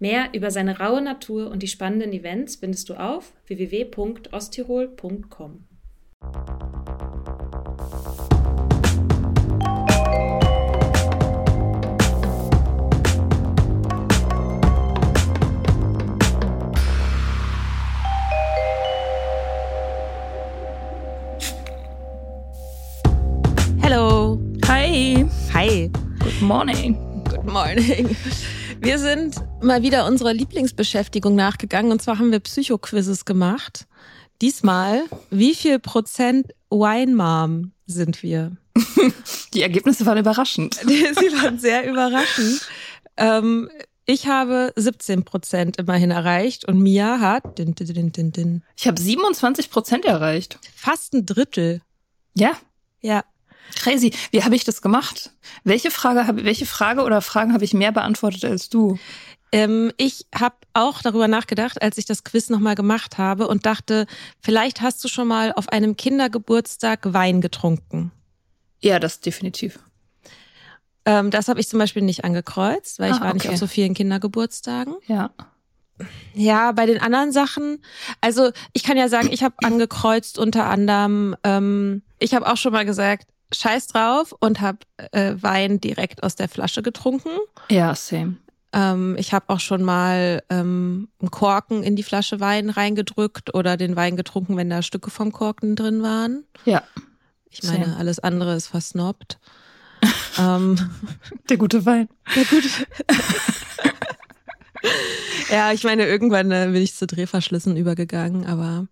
Mehr über seine raue Natur und die spannenden Events findest du auf www.osttirol.com. Hello. Hi, Hi. good morning. Good morning. Wir sind mal wieder unserer Lieblingsbeschäftigung nachgegangen und zwar haben wir Psychoquizzes gemacht. Diesmal, wie viel Prozent Wine Mom sind wir? Die Ergebnisse waren überraschend. Sie waren sehr überraschend. Ähm, ich habe 17 Prozent immerhin erreicht und Mia hat din, din, din, din, Ich habe 27 Prozent erreicht. fast ein Drittel. Ja, Ja. crazy. Wie habe ich das gemacht? Welche Frage habe welche Frage oder Fragen habe ich mehr beantwortet als du? Ähm, ich habe auch darüber nachgedacht, als ich das Quiz nochmal gemacht habe und dachte, vielleicht hast du schon mal auf einem Kindergeburtstag Wein getrunken. Ja, das definitiv. Ähm, das habe ich zum Beispiel nicht angekreuzt, weil ich Ah, war nicht okay. auf so vielen Kindergeburtstagen. Ja. Ja, bei den anderen Sachen, also ich kann ja sagen, ich habe angekreuzt unter anderem, ähm, ich habe auch schon mal gesagt, scheiß drauf und habe äh, Wein direkt aus der Flasche getrunken. Ja, same. Ähm, ich habe auch schon mal ähm, einen Korken in die Flasche Wein reingedrückt oder den Wein getrunken, wenn da Stücke vom Korken drin waren. Ja. Ich meine, Same. alles andere ist versnobbt. ähm, Der gute Wein. ja, ich meine, irgendwann äh, bin ich zu Drehverschlüssen übergegangen, aber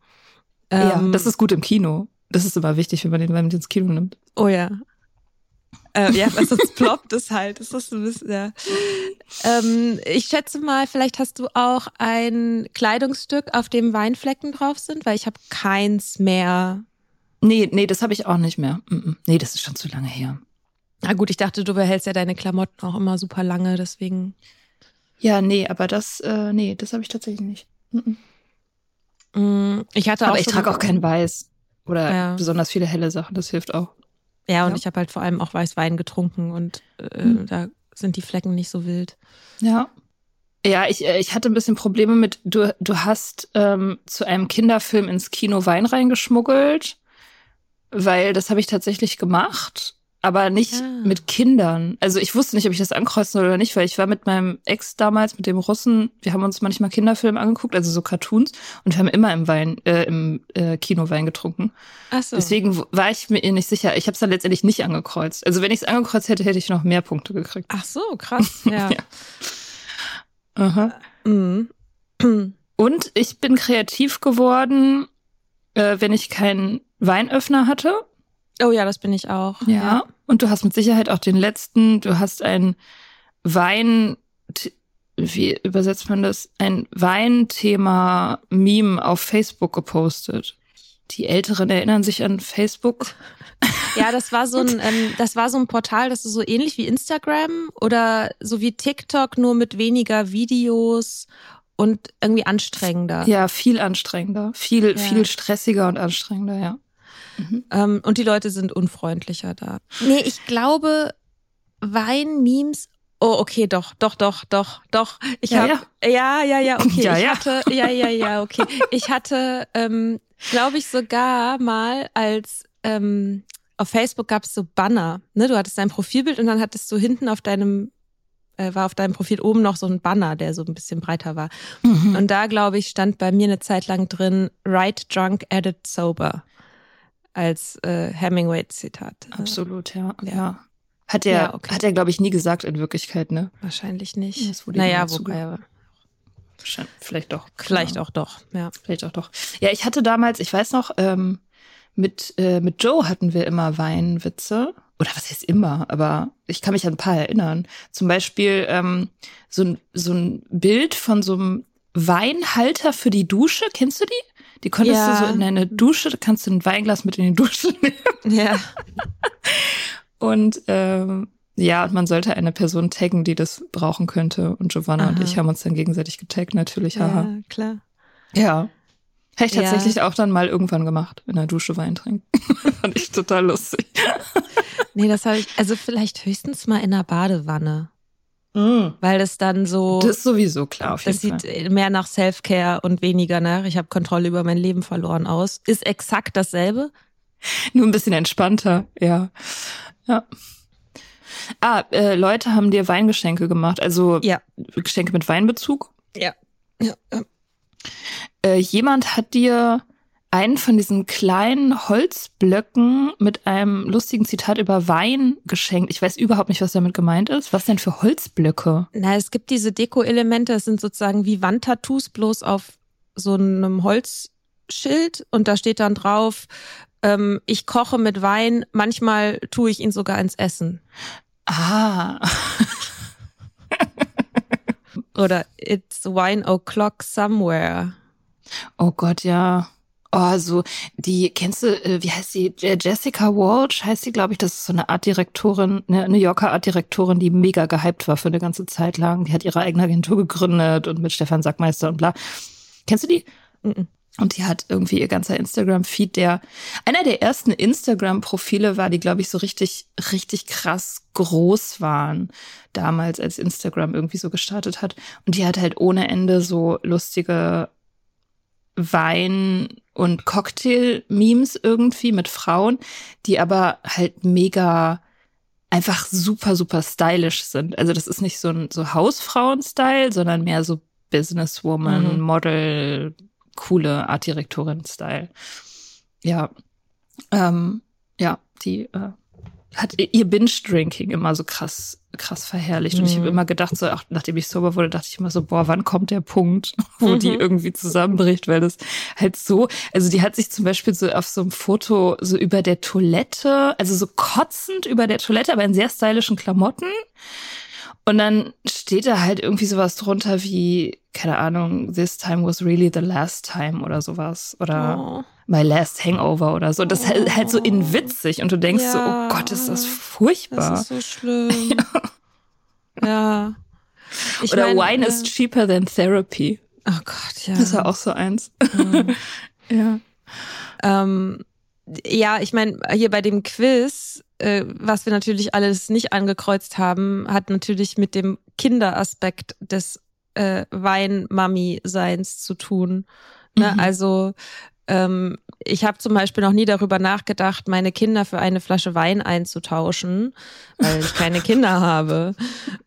ja, ähm, das ist gut im Kino. Das ist immer wichtig, wenn man den Wein mit ins Kino nimmt. Oh ja. Äh, ja, was sonst ploppt es halt. Das ist ein bisschen, ja. Ähm, ich schätze mal, vielleicht hast du auch ein Kleidungsstück, auf dem Weinflecken drauf sind, weil ich habe keins mehr. Nee, nee, das habe ich auch nicht mehr. Nee, das ist schon zu lange her. Na gut, ich dachte, du behältst ja deine Klamotten auch immer super lange, deswegen. Ja, nee, aber das, äh, nee, das habe ich tatsächlich nicht. Mm, Ich hatte auch. Aber ich trage auch kein Weiß. Oder Ja. besonders viele helle Sachen, das hilft auch. Ja, und Ja. ich habe halt vor allem auch Weißwein getrunken und äh, Mhm. da sind die Flecken nicht so wild. Ja. Ja, ich, äh, ich hatte ein bisschen Probleme mit, du, du hast ähm, zu einem Kinderfilm ins Kino Wein reingeschmuggelt, weil das habe ich tatsächlich gemacht, aber nicht Ah. mit Kindern. Also ich wusste nicht, ob ich das ankreuzen soll oder nicht, weil ich war mit meinem Ex damals, mit dem Russen, wir haben uns manchmal Kinderfilme angeguckt, also so Cartoons, und wir haben immer im Wein, äh, im äh, Kino Wein getrunken. Ach so. Deswegen war ich mir nicht sicher. Ich habe es dann letztendlich nicht angekreuzt. Also wenn ich es angekreuzt hätte, hätte ich noch mehr Punkte gekriegt. Ach so, krass. Ja. Ja. Aha. Mhm. Und ich bin kreativ geworden, äh, wenn ich keinen Weinöffner hatte. Oh ja, das bin ich auch. Und du hast mit Sicherheit auch den letzten, du hast ein Wein, wie übersetzt man das? Ein Weinthema-Meme auf Facebook gepostet. Die Älteren erinnern sich an Facebook. Ja, das war so ein, ähm, das war so ein Portal, das ist so ähnlich wie Instagram oder so wie TikTok, nur mit weniger Videos und irgendwie anstrengender. Ja, viel anstrengender, viel, Ja. viel stressiger und anstrengender, ja. Ähm, und die Leute sind unfreundlicher da. Nee, ich glaube, Wein-Memes. Oh, okay, doch, doch, doch, doch, doch. Ich Ja, hab, ja, ja, ja, okay. Ja, ich ja. hatte, ja, ja, ja, okay. Ich hatte, ähm, glaube ich, sogar mal als ähm, auf Facebook gab es so Banner. Ne, du hattest dein Profilbild und dann hattest du hinten auf deinem äh, war auf deinem Profil oben noch so ein Banner, der so ein bisschen breiter war. Mhm. Und da, glaube ich, stand bei mir eine Zeit lang drin, Write drunk, edit sober. Als äh, Hemingway-Zitat. Absolut, ja. Ja. ja. Hat er, Ja, okay. hat er, glaube ich, nie gesagt in Wirklichkeit, ne? Wahrscheinlich nicht. Das wurde naja, wobei, Vielleicht doch. vielleicht Ja. auch doch. Ja. Vielleicht auch doch. Ja, ich hatte damals, ich weiß noch, ähm, mit, äh, mit Joe hatten wir immer Weinwitze. Oder was heißt immer, aber ich kann mich an ein paar erinnern. Zum Beispiel ähm, so, ein, so ein Bild von so einem Weinhalter für die Dusche. Kennst du die? Die konntest Ja. du so in deine Dusche, da kannst du ein Weinglas mit in die Dusche nehmen. Ja. Und ähm, ja, und man sollte eine Person taggen, die das brauchen könnte. Und Giovanna und Aha. ich haben uns dann gegenseitig getaggt, natürlich. Haha. ja, klar. Ja. Hätte ich Ja. tatsächlich auch dann mal irgendwann gemacht, in der Dusche Wein trinken. Fand ich total lustig. Nee, das habe ich, also vielleicht höchstens mal in einer Badewanne. Weil das dann so, Das ist sowieso klar, auf jeden das Fall. sieht mehr nach Self-Care und weniger nach, ich habe Kontrolle über mein Leben verloren aus. Ist exakt dasselbe. Nur ein bisschen entspannter, ja. Ja. Ah, äh, Leute haben dir Weingeschenke gemacht, also Ja. Geschenke mit Weinbezug. Ja. ja. ja. Äh, jemand hat dir einen von diesen kleinen Holzblöcken mit einem lustigen Zitat über Wein geschenkt. Ich weiß überhaupt nicht, was damit gemeint ist. Was denn für Holzblöcke? Na, es gibt diese Deko-Elemente, das sind sozusagen wie Wandtattoos, bloß auf so einem Holzschild und da steht dann drauf, ähm, ich koche mit Wein, manchmal tue ich ihn sogar ins Essen. Ah. Oder it's wine o'clock somewhere. Oh Gott, ja. Oh, so, die, kennst du, äh, wie heißt die? Je- Jessica Walsh heißt sie, glaube ich. Das ist so eine Artdirektorin, eine New Yorker Artdirektorin, die mega gehypt war für eine ganze Zeit lang. Die hat ihre eigene Agentur gegründet und mit Stefan Sackmeister und bla. Kennst du die? Mhm. Und die hat irgendwie ihr ganzer Instagram-Feed, der einer der ersten Instagram-Profile war, die, glaube ich, so richtig, richtig krass groß waren damals, als Instagram irgendwie so gestartet hat. Und die hat halt ohne Ende so lustige Wein- und Cocktail-Memes irgendwie mit Frauen, die aber halt mega einfach super, super stylisch sind. Also das ist nicht so ein so Hausfrauen-Style, sondern mehr so Businesswoman, Mhm. Model, coole Artdirektorin-Style. Ja. Ähm, ja, die äh, hat ihr Binge-Drinking immer so krass, krass verherrlicht. Und ich habe Mhm. immer gedacht, so, auch nachdem ich sober wurde, dachte ich immer so, boah, wann kommt der Punkt, wo die Mhm. irgendwie zusammenbricht, weil das halt so, also die hat sich zum Beispiel so auf so einem Foto so über der Toilette, also so kotzend über der Toilette, aber in sehr stylischen Klamotten. Und dann steht da halt irgendwie sowas drunter wie, keine Ahnung, this time was really the last time oder sowas. Oder Oh. my last hangover oder so. Das ist halt- halt so in witzig und du denkst so, Ja. oh Gott, ist das furchtbar. Das ist so schlimm. ja. Ich oder mein, wine äh, is cheaper than therapy. Oh Gott, ja. Das ist ja auch so eins. ja. Ähm, ja, ich meine, hier bei dem Quiz, äh, was wir natürlich alles nicht angekreuzt haben, hat natürlich mit dem Kinderaspekt des äh, Wein-Mami-Seins zu tun. Ne? Mhm. Also ähm, ich habe zum Beispiel noch nie darüber nachgedacht, meine Kinder für eine Flasche Wein einzutauschen, weil ich keine Kinder habe.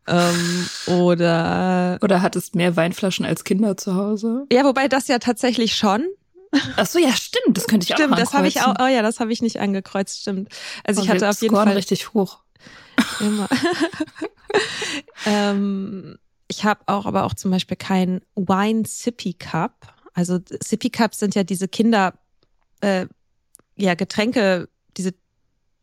Ähm, oder Oder hattest mehr Weinflaschen als Kinder zu Hause? ja, wobei das ja tatsächlich schon. Ach so, ja, stimmt. Das könnte ich Stimmt, auch das habe ich auch. Oh ja, das habe ich nicht angekreuzt. Stimmt. Also Oh, ich hatte auf jeden Fall richtig hoch. immer. ähm, ich habe auch, aber auch zum Beispiel kein Wine Sippy Cup. Also Sippy Cups sind ja diese Kinder, äh, ja Getränke, diese,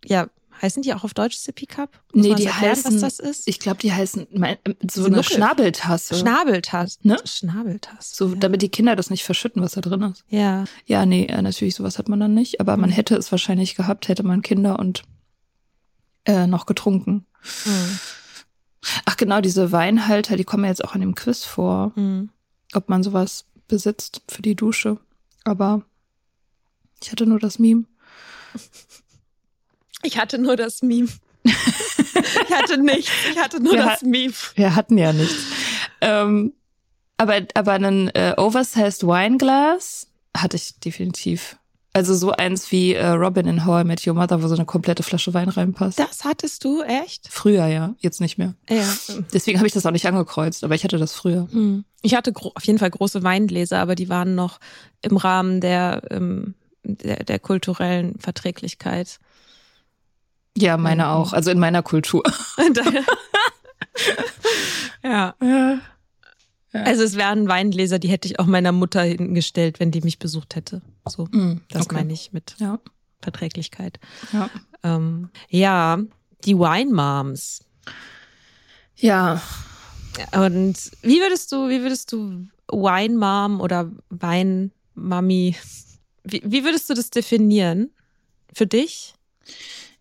ja heißen die auch auf Deutsch Sippy Cup? Muss Nee, man die erklären, heißen, was das ist? ich glaube, die heißen mein, so Diese eine Schnabeltasse. Schnabeltasse. Ne? Schnabeltasse. so, ja. damit die Kinder das nicht verschütten, was da drin ist. ja. Ja, nee, äh, natürlich sowas hat man dann nicht, aber man Mhm. hätte es wahrscheinlich gehabt, hätte man Kinder und äh, noch getrunken. Mhm. Ach genau, diese Weinhalter, die kommen ja jetzt auch in dem Quiz vor, Mhm. ob man sowas besitzt für die Dusche. Aber ich hatte nur das Meme. Ich hatte nur das Meme. ich hatte nichts. Ich hatte nur Wir das hat- Meme. Wir hatten ja nichts. ähm, aber, aber ein äh, Oversized Wineglas hatte ich definitiv. Also so eins wie äh, Robin in How I Met Your Mother, wo so eine komplette Flasche Wein reinpasst. Das hattest du, echt? Früher ja, jetzt nicht mehr. Ja. Deswegen habe ich das auch nicht angekreuzt, aber ich hatte das früher. Hm. Ich hatte auf jeden Fall große Weingläser, aber die waren noch im Rahmen der, ähm, der, der kulturellen Verträglichkeit. Ja, meine Mhm. auch. Also in meiner Kultur. ja. Ja. Also es wären Weingläser, die hätte ich auch meiner Mutter hingestellt, wenn die mich besucht hätte. So, Mm, das okay. meine ich mit Ja. Verträglichkeit. Ja. Ähm, ja, die Wine Moms. ja. Und wie würdest du, wie würdest du Wine Mom oder Wein Mami, wie, wie würdest du das definieren? Für dich?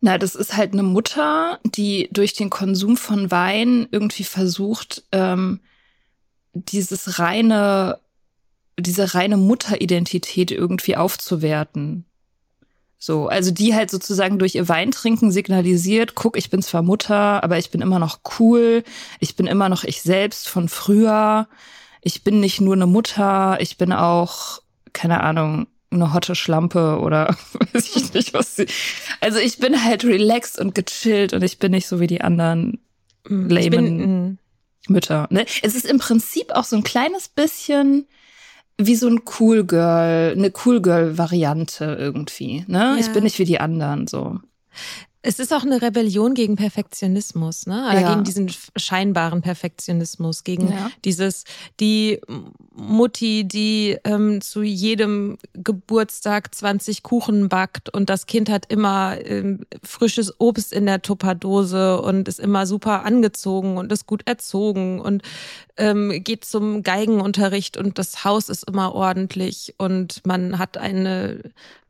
Na, das ist halt eine Mutter, die durch den Konsum von Wein irgendwie versucht, ähm, dieses reine, diese reine Mutteridentität irgendwie aufzuwerten. So, also die halt sozusagen durch ihr Weintrinken signalisiert, guck, ich bin zwar Mutter, aber ich bin immer noch cool, ich bin immer noch ich selbst von früher, ich bin nicht nur eine Mutter, ich bin auch, keine Ahnung, eine hotte Schlampe oder weiß ich nicht, was sie. Also ich bin halt relaxed und gechillt und ich bin nicht so wie die anderen bin, Lamen. mm, Mütter. Ne? Es ist im Prinzip auch so ein kleines bisschen wie so ein Cool Girl, eine Cool Girl Variante irgendwie. Ne? Ja. Ich bin nicht wie die anderen so. Es ist auch eine Rebellion gegen Perfektionismus, ne? Oder Ja. gegen diesen scheinbaren Perfektionismus, gegen Ja. dieses, die Mutti, die ähm, zu jedem Geburtstag 20 Kuchen backt und das Kind hat immer ähm, frisches Obst in der Tupperdose und ist immer super angezogen und ist gut erzogen und ähm, geht zum Geigenunterricht und das Haus ist immer ordentlich und man hat eine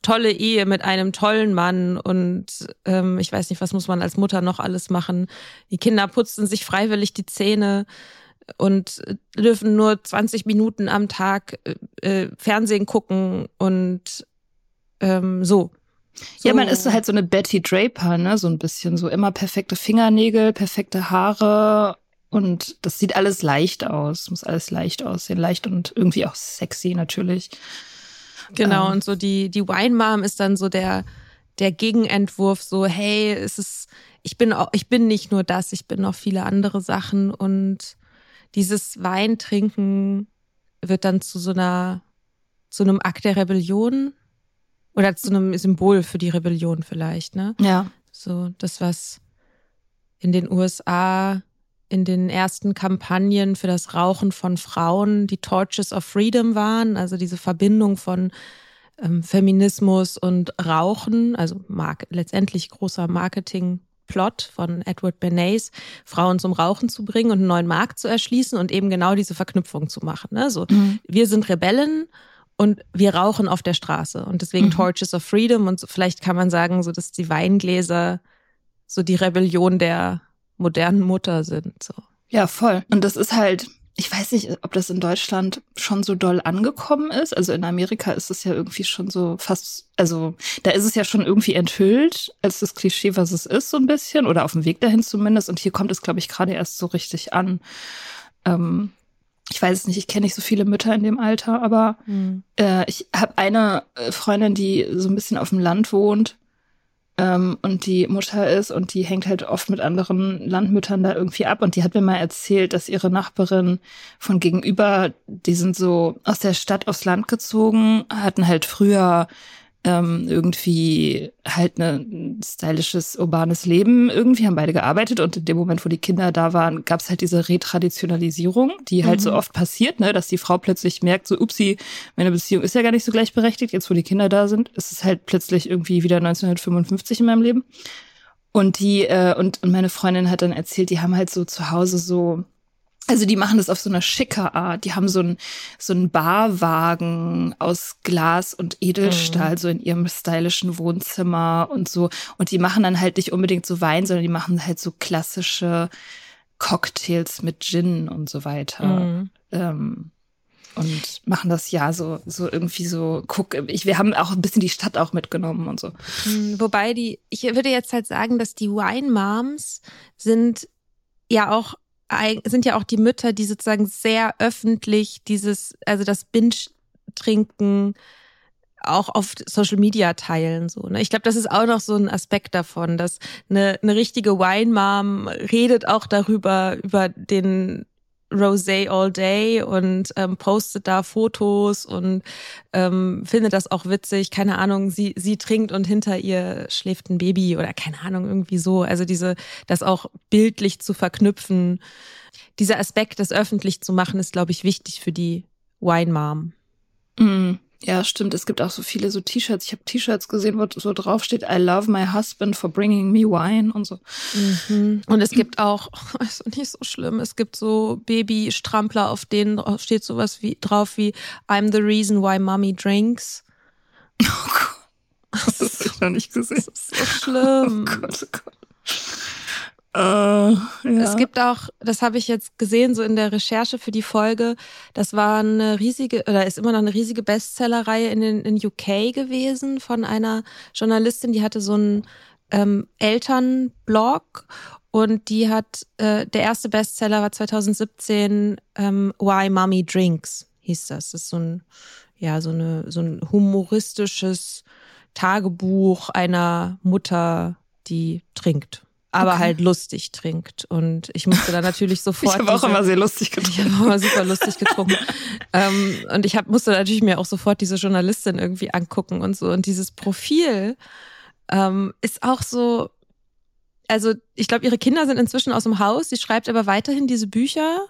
tolle Ehe mit einem tollen Mann und ähm, ich weiß nicht, was muss man als Mutter noch alles machen. Die Kinder putzen sich freiwillig die Zähne und äh, dürfen nur 20 Minuten am Tag äh, äh, Fernsehen gucken und ähm, so. so. Ja, man ist so halt so eine Betty Draper, ne? So ein bisschen so immer perfekte Fingernägel, perfekte Haare und das sieht alles leicht aus. Muss alles leicht aussehen, leicht und irgendwie auch sexy natürlich. Genau, Ähm. und so die, die Wine Mom ist dann so der, der Gegenentwurf, so, hey, es ist, ich bin auch, ich bin nicht nur das, ich bin noch viele andere Sachen und dieses Weintrinken wird dann zu so einer, zu einem Akt der Rebellion oder zu einem Symbol für die Rebellion vielleicht, ne? Ja. So, das, was in den USA in den ersten Kampagnen für das Rauchen von Frauen die Torches of Freedom waren, also diese Verbindung von ähm, Feminismus und Rauchen, also mark letztendlich großer Marketing-Plot von Edward Bernays, Frauen zum Rauchen zu bringen und einen neuen Markt zu erschließen und eben genau diese Verknüpfung zu machen. Ne? So, Mhm. wir sind Rebellen und wir rauchen auf der Straße und deswegen Mhm. Torches of Freedom und so, vielleicht kann man sagen, so dass die Weingläser so die Rebellion der modernen Mutter sind. So. Ja, voll. Und das ist halt, ich weiß nicht, ob das in Deutschland schon so doll angekommen ist. Also in Amerika ist es ja irgendwie schon so fast, also da ist es ja schon irgendwie enthüllt als das Klischee, was es ist, so ein bisschen. Oder auf dem Weg dahin zumindest. Und hier kommt es, glaube ich, gerade erst so richtig an. Ähm, ich weiß es nicht, ich kenne nicht so viele Mütter in dem Alter, aber äh, ich habe eine äh, Freundin, die so ein bisschen auf dem Land wohnt ähm, und die Mutter ist und die hängt halt oft mit anderen Landmüttern da irgendwie ab. Und die hat mir mal erzählt, dass ihre Nachbarin von gegenüber, die sind so aus der Stadt aufs Land gezogen, hatten halt früher ähm, irgendwie halt ne, ein stylisches, urbanes Leben irgendwie, haben beide gearbeitet und in dem Moment, wo die Kinder da waren, gab es halt diese Retraditionalisierung, die halt so oft passiert, ne, dass die Frau plötzlich merkt, so upsi, meine Beziehung ist ja gar nicht so gleichberechtigt, jetzt wo die Kinder da sind, ist es halt plötzlich irgendwie wieder 1955 in meinem Leben. Und die, äh, und, und meine Freundin hat dann erzählt, die haben halt so zu Hause so Also die machen das auf so eine schicke Art. Die haben so einen so einen Barwagen aus Glas und Edelstahl Mhm. so in ihrem stylischen Wohnzimmer und so. Und die machen dann halt nicht unbedingt so Wein, sondern die machen halt so klassische Cocktails mit Gin und so weiter. Mhm. Ähm, und machen das ja so so irgendwie so. Guck, ich, wir haben auch ein bisschen die Stadt auch mitgenommen und so. Hm, Wobei die, ich würde jetzt halt sagen, dass die Wine Moms sind ja auch sind ja auch die Mütter, die sozusagen sehr öffentlich dieses, also das Binge-Trinken auch auf Social Media teilen so. Ne? Ich glaube, das ist auch noch so ein Aspekt davon, dass eine, eine richtige Wine Mom redet auch darüber über den Rosé all day und ähm, postet da Fotos und ähm, findet das auch witzig. Keine Ahnung, sie sie trinkt und hinter ihr schläft ein Baby oder keine Ahnung irgendwie so. Also diese das auch bildlich zu verknüpfen. Dieser Aspekt, das öffentlich zu machen, ist glaube ich wichtig für die Wine Mom. Mm, Ja, stimmt. Es gibt auch so viele so T-Shirts. Ich habe T-Shirts gesehen, wo so drauf steht, I love my husband for bringing me wine und so. Und es gibt auch, ist nicht so schlimm, es gibt so Babystrampler, auf denen steht sowas wie drauf wie I'm the reason why mommy drinks. Oh Gott. Das habe ich noch nicht gesehen. Das ist so schlimm. Oh Gott, oh Gott. Äh, ja. Es gibt auch, das habe ich jetzt gesehen, so in der Recherche für die Folge, das war eine riesige, oder ist immer noch eine riesige Bestsellerreihe in, den, in UK gewesen von einer Journalistin, die hatte so einen ähm, Elternblog und die hat, äh, der erste Bestseller war 2017 ähm, Why Mommy Drinks, hieß das. Das ist so ein, ja, so eine, so ein humoristisches Tagebuch einer Mutter, die trinkt. Aber Okay. halt lustig trinkt. Und ich musste da natürlich ich sofort. habe auch immer sehr lustig ich getrunken. habe immer super lustig getrunken. ähm, und ich hab, musste natürlich mir auch sofort diese Journalistin irgendwie angucken und so. Und dieses Profil ähm, ist auch so. Also, ich glaube, ihre Kinder sind inzwischen aus dem Haus. Sie schreibt aber weiterhin diese Bücher.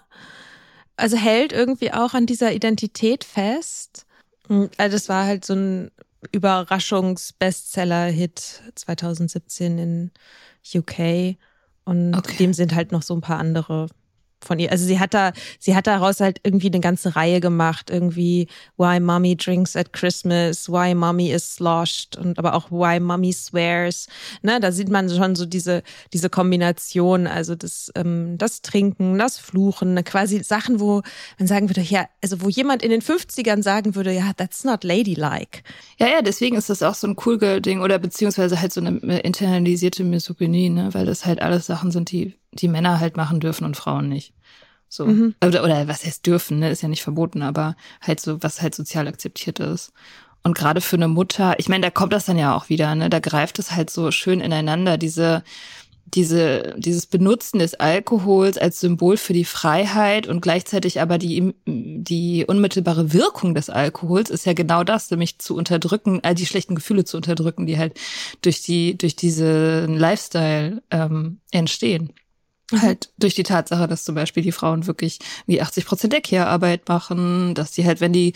Also hält irgendwie auch an dieser Identität fest. Und, Also, das war halt so ein Überraschungs-Bestseller-Hit 2017 in UK. Und Okay. dem sind halt noch so ein paar andere von ihr. Also sie hat da, sie hat daraus halt irgendwie eine ganze Reihe gemacht. Irgendwie Why Mommy Drinks at Christmas, Why Mommy is Sloshed und aber auch Why Mommy Swears. Ne, da sieht man schon so diese, diese Kombination, also das, ähm, das Trinken, das Fluchen, quasi Sachen, wo man sagen würde, ja, also wo jemand in den 50ern sagen würde, ja, that's not ladylike. Ja, ja, deswegen ist das auch so ein cool Girl Ding oder beziehungsweise halt so eine äh, internalisierte Misogynie, ne, weil das halt alles Sachen sind, die die Männer halt machen dürfen und Frauen nicht. So Mhm. oder, oder was heißt dürfen, ne, ist ja nicht verboten, aber halt so was halt sozial akzeptiert ist. Und gerade für eine Mutter, ich meine, da kommt das dann ja auch wieder, ne, da greift es halt so schön ineinander diese diese, dieses Benutzen des Alkohols als Symbol für die Freiheit und gleichzeitig aber die, die unmittelbare Wirkung des Alkohols ist ja genau das, nämlich zu unterdrücken, all die schlechten Gefühle zu unterdrücken, die halt durch die, durch diesen Lifestyle ähm, entstehen. Halt durch die Tatsache, dass zum Beispiel die Frauen wirklich wie 80 Prozent der Care-Arbeit machen, dass sie halt, wenn die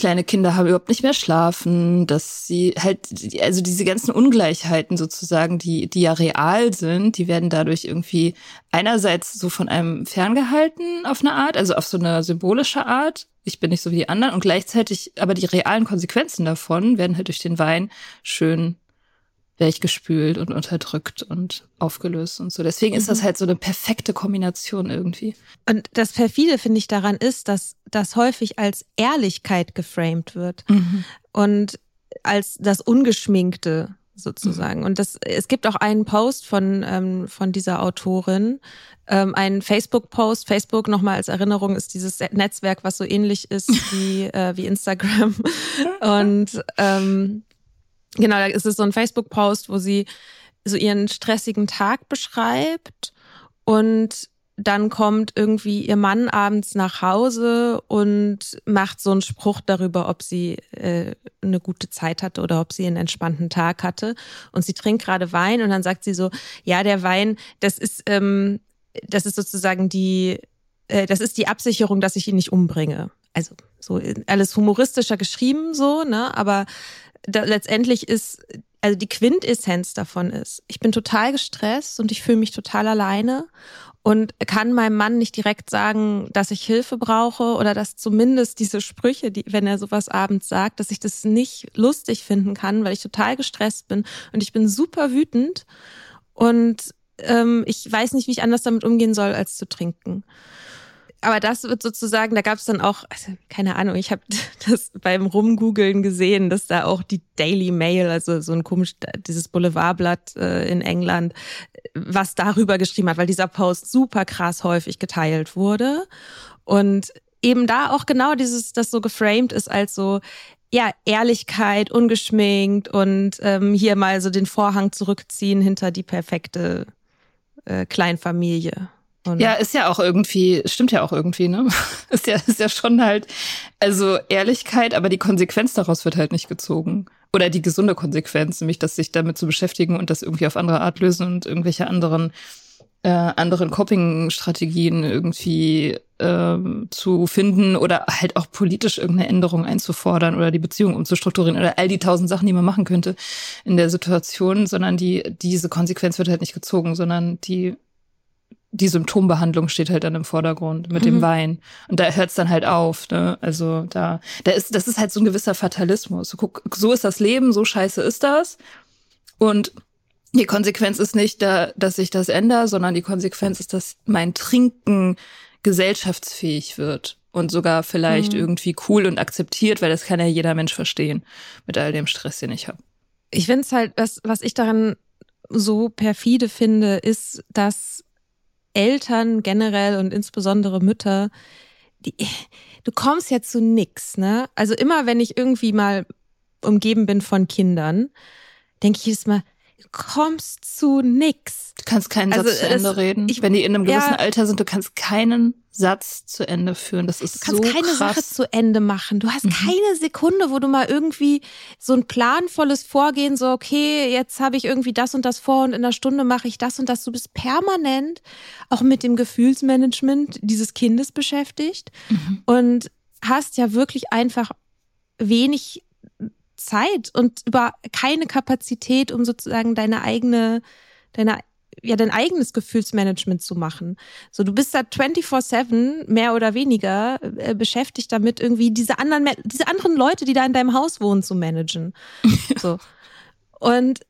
kleine Kinder haben, überhaupt nicht mehr schlafen, dass sie halt, also diese ganzen Ungleichheiten sozusagen, die, die ja real sind, die werden dadurch irgendwie einerseits so von einem ferngehalten auf eine Art, also auf so eine symbolische Art. Ich bin nicht so wie die anderen und gleichzeitig aber die realen Konsequenzen davon werden halt durch den Wein schön weichgespült und unterdrückt und aufgelöst und so. Deswegen ist das halt so eine perfekte Kombination irgendwie. Und das perfide finde ich daran ist, dass das häufig als Ehrlichkeit geframed wird und als das Ungeschminkte sozusagen. Und das, es gibt auch einen Post von, ähm, von dieser Autorin, ähm, einen Facebook-Post. Facebook nochmal als Erinnerung ist dieses Netzwerk, was so ähnlich ist wie, äh, wie Instagram. Und ähm, genau, da ist es so ein Facebook-Post, wo sie so ihren stressigen Tag beschreibt und dann kommt irgendwie ihr Mann abends nach Hause und macht so einen Spruch darüber, ob sie äh, eine gute Zeit hatte oder ob sie einen entspannten Tag hatte. Und sie trinkt gerade Wein und dann sagt sie so, ja, der Wein, das ist, ähm, das ist sozusagen die, äh, das ist die Absicherung, dass ich ihn nicht umbringe. Also so alles humoristischer geschrieben so, ne? Aber da, letztendlich ist, also die Quintessenz davon ist, ich bin total gestresst und ich fühle mich total alleine und kann meinem Mann nicht direkt sagen, dass ich Hilfe brauche oder dass zumindest diese Sprüche, die, wenn er sowas abends sagt, dass ich das nicht lustig finden kann, weil ich total gestresst bin und ich bin super wütend und ähm, ich weiß nicht, wie ich anders damit umgehen soll, als zu trinken aber das wird sozusagen, da gab es dann auch, also keine Ahnung, ich habe das beim Rumgoogeln gesehen, dass da auch die Daily Mail, also so ein komisch, dieses Boulevardblatt äh, in England, was darüber geschrieben hat, weil dieser Post super krass häufig geteilt wurde. Und eben da auch genau dieses, das so geframed ist als so, ja, Ehrlichkeit, ungeschminkt und ähm, hier mal so den Vorhang zurückziehen hinter die perfekte äh, Kleinfamilie. Und ja, ist ja auch irgendwie, stimmt ja auch irgendwie, ne? Ist ja, ist ja schon halt, also Ehrlichkeit, aber die Konsequenz daraus wird halt nicht gezogen. Oder die gesunde Konsequenz, nämlich das sich damit zu beschäftigen und das irgendwie auf andere Art lösen und irgendwelche anderen, äh, anderen Coping-Strategien irgendwie ähm, zu finden oder halt auch politisch irgendeine Änderung einzufordern oder die Beziehung umzustrukturieren oder all die tausend Sachen, die man machen könnte in der Situation, sondern die, diese Konsequenz wird halt nicht gezogen, sondern die die Symptombehandlung steht halt dann im Vordergrund mit mhm. dem Wein. Und da hört es dann halt auf. Ne? Also da, da ist, das ist halt so ein gewisser Fatalismus. So, guck, so ist das Leben, so scheiße ist das. Und die Konsequenz ist nicht, da, dass ich das ändere, sondern die Konsequenz ist, dass mein Trinken gesellschaftsfähig wird und sogar vielleicht mhm. irgendwie cool und akzeptiert, weil das kann ja jeder Mensch verstehen mit all dem Stress, den ich habe. Ich finde es halt, was, was ich daran so perfide finde, ist, dass Eltern generell und insbesondere Mütter, die, du kommst ja zu nix, ne? Also immer, wenn ich irgendwie mal umgeben bin von Kindern, denke ich jedes Mal, kommst zu nix. Du kannst keinen also, Satz zu Ende reden. Ich, wenn die in einem gewissen ja, Alter sind, du kannst keinen Satz zu Ende führen. Das ist so krass. Du kannst keine Sache zu Ende machen. Du hast mhm. keine Sekunde, wo du mal irgendwie so ein planvolles Vorgehen, so, okay, jetzt habe ich irgendwie das und das vor und in einer Stunde mache ich das und das. Du bist permanent auch mit dem Gefühlsmanagement dieses Kindes beschäftigt mhm. und hast ja wirklich einfach wenig Zeit und über keine Kapazität, um sozusagen deine eigene, deine ja dein eigenes Gefühlsmanagement zu machen. So, du bist da 24/7 mehr oder weniger äh, beschäftigt damit irgendwie diese anderen diese anderen Leute, die da in deinem Haus wohnen zu managen. so. Und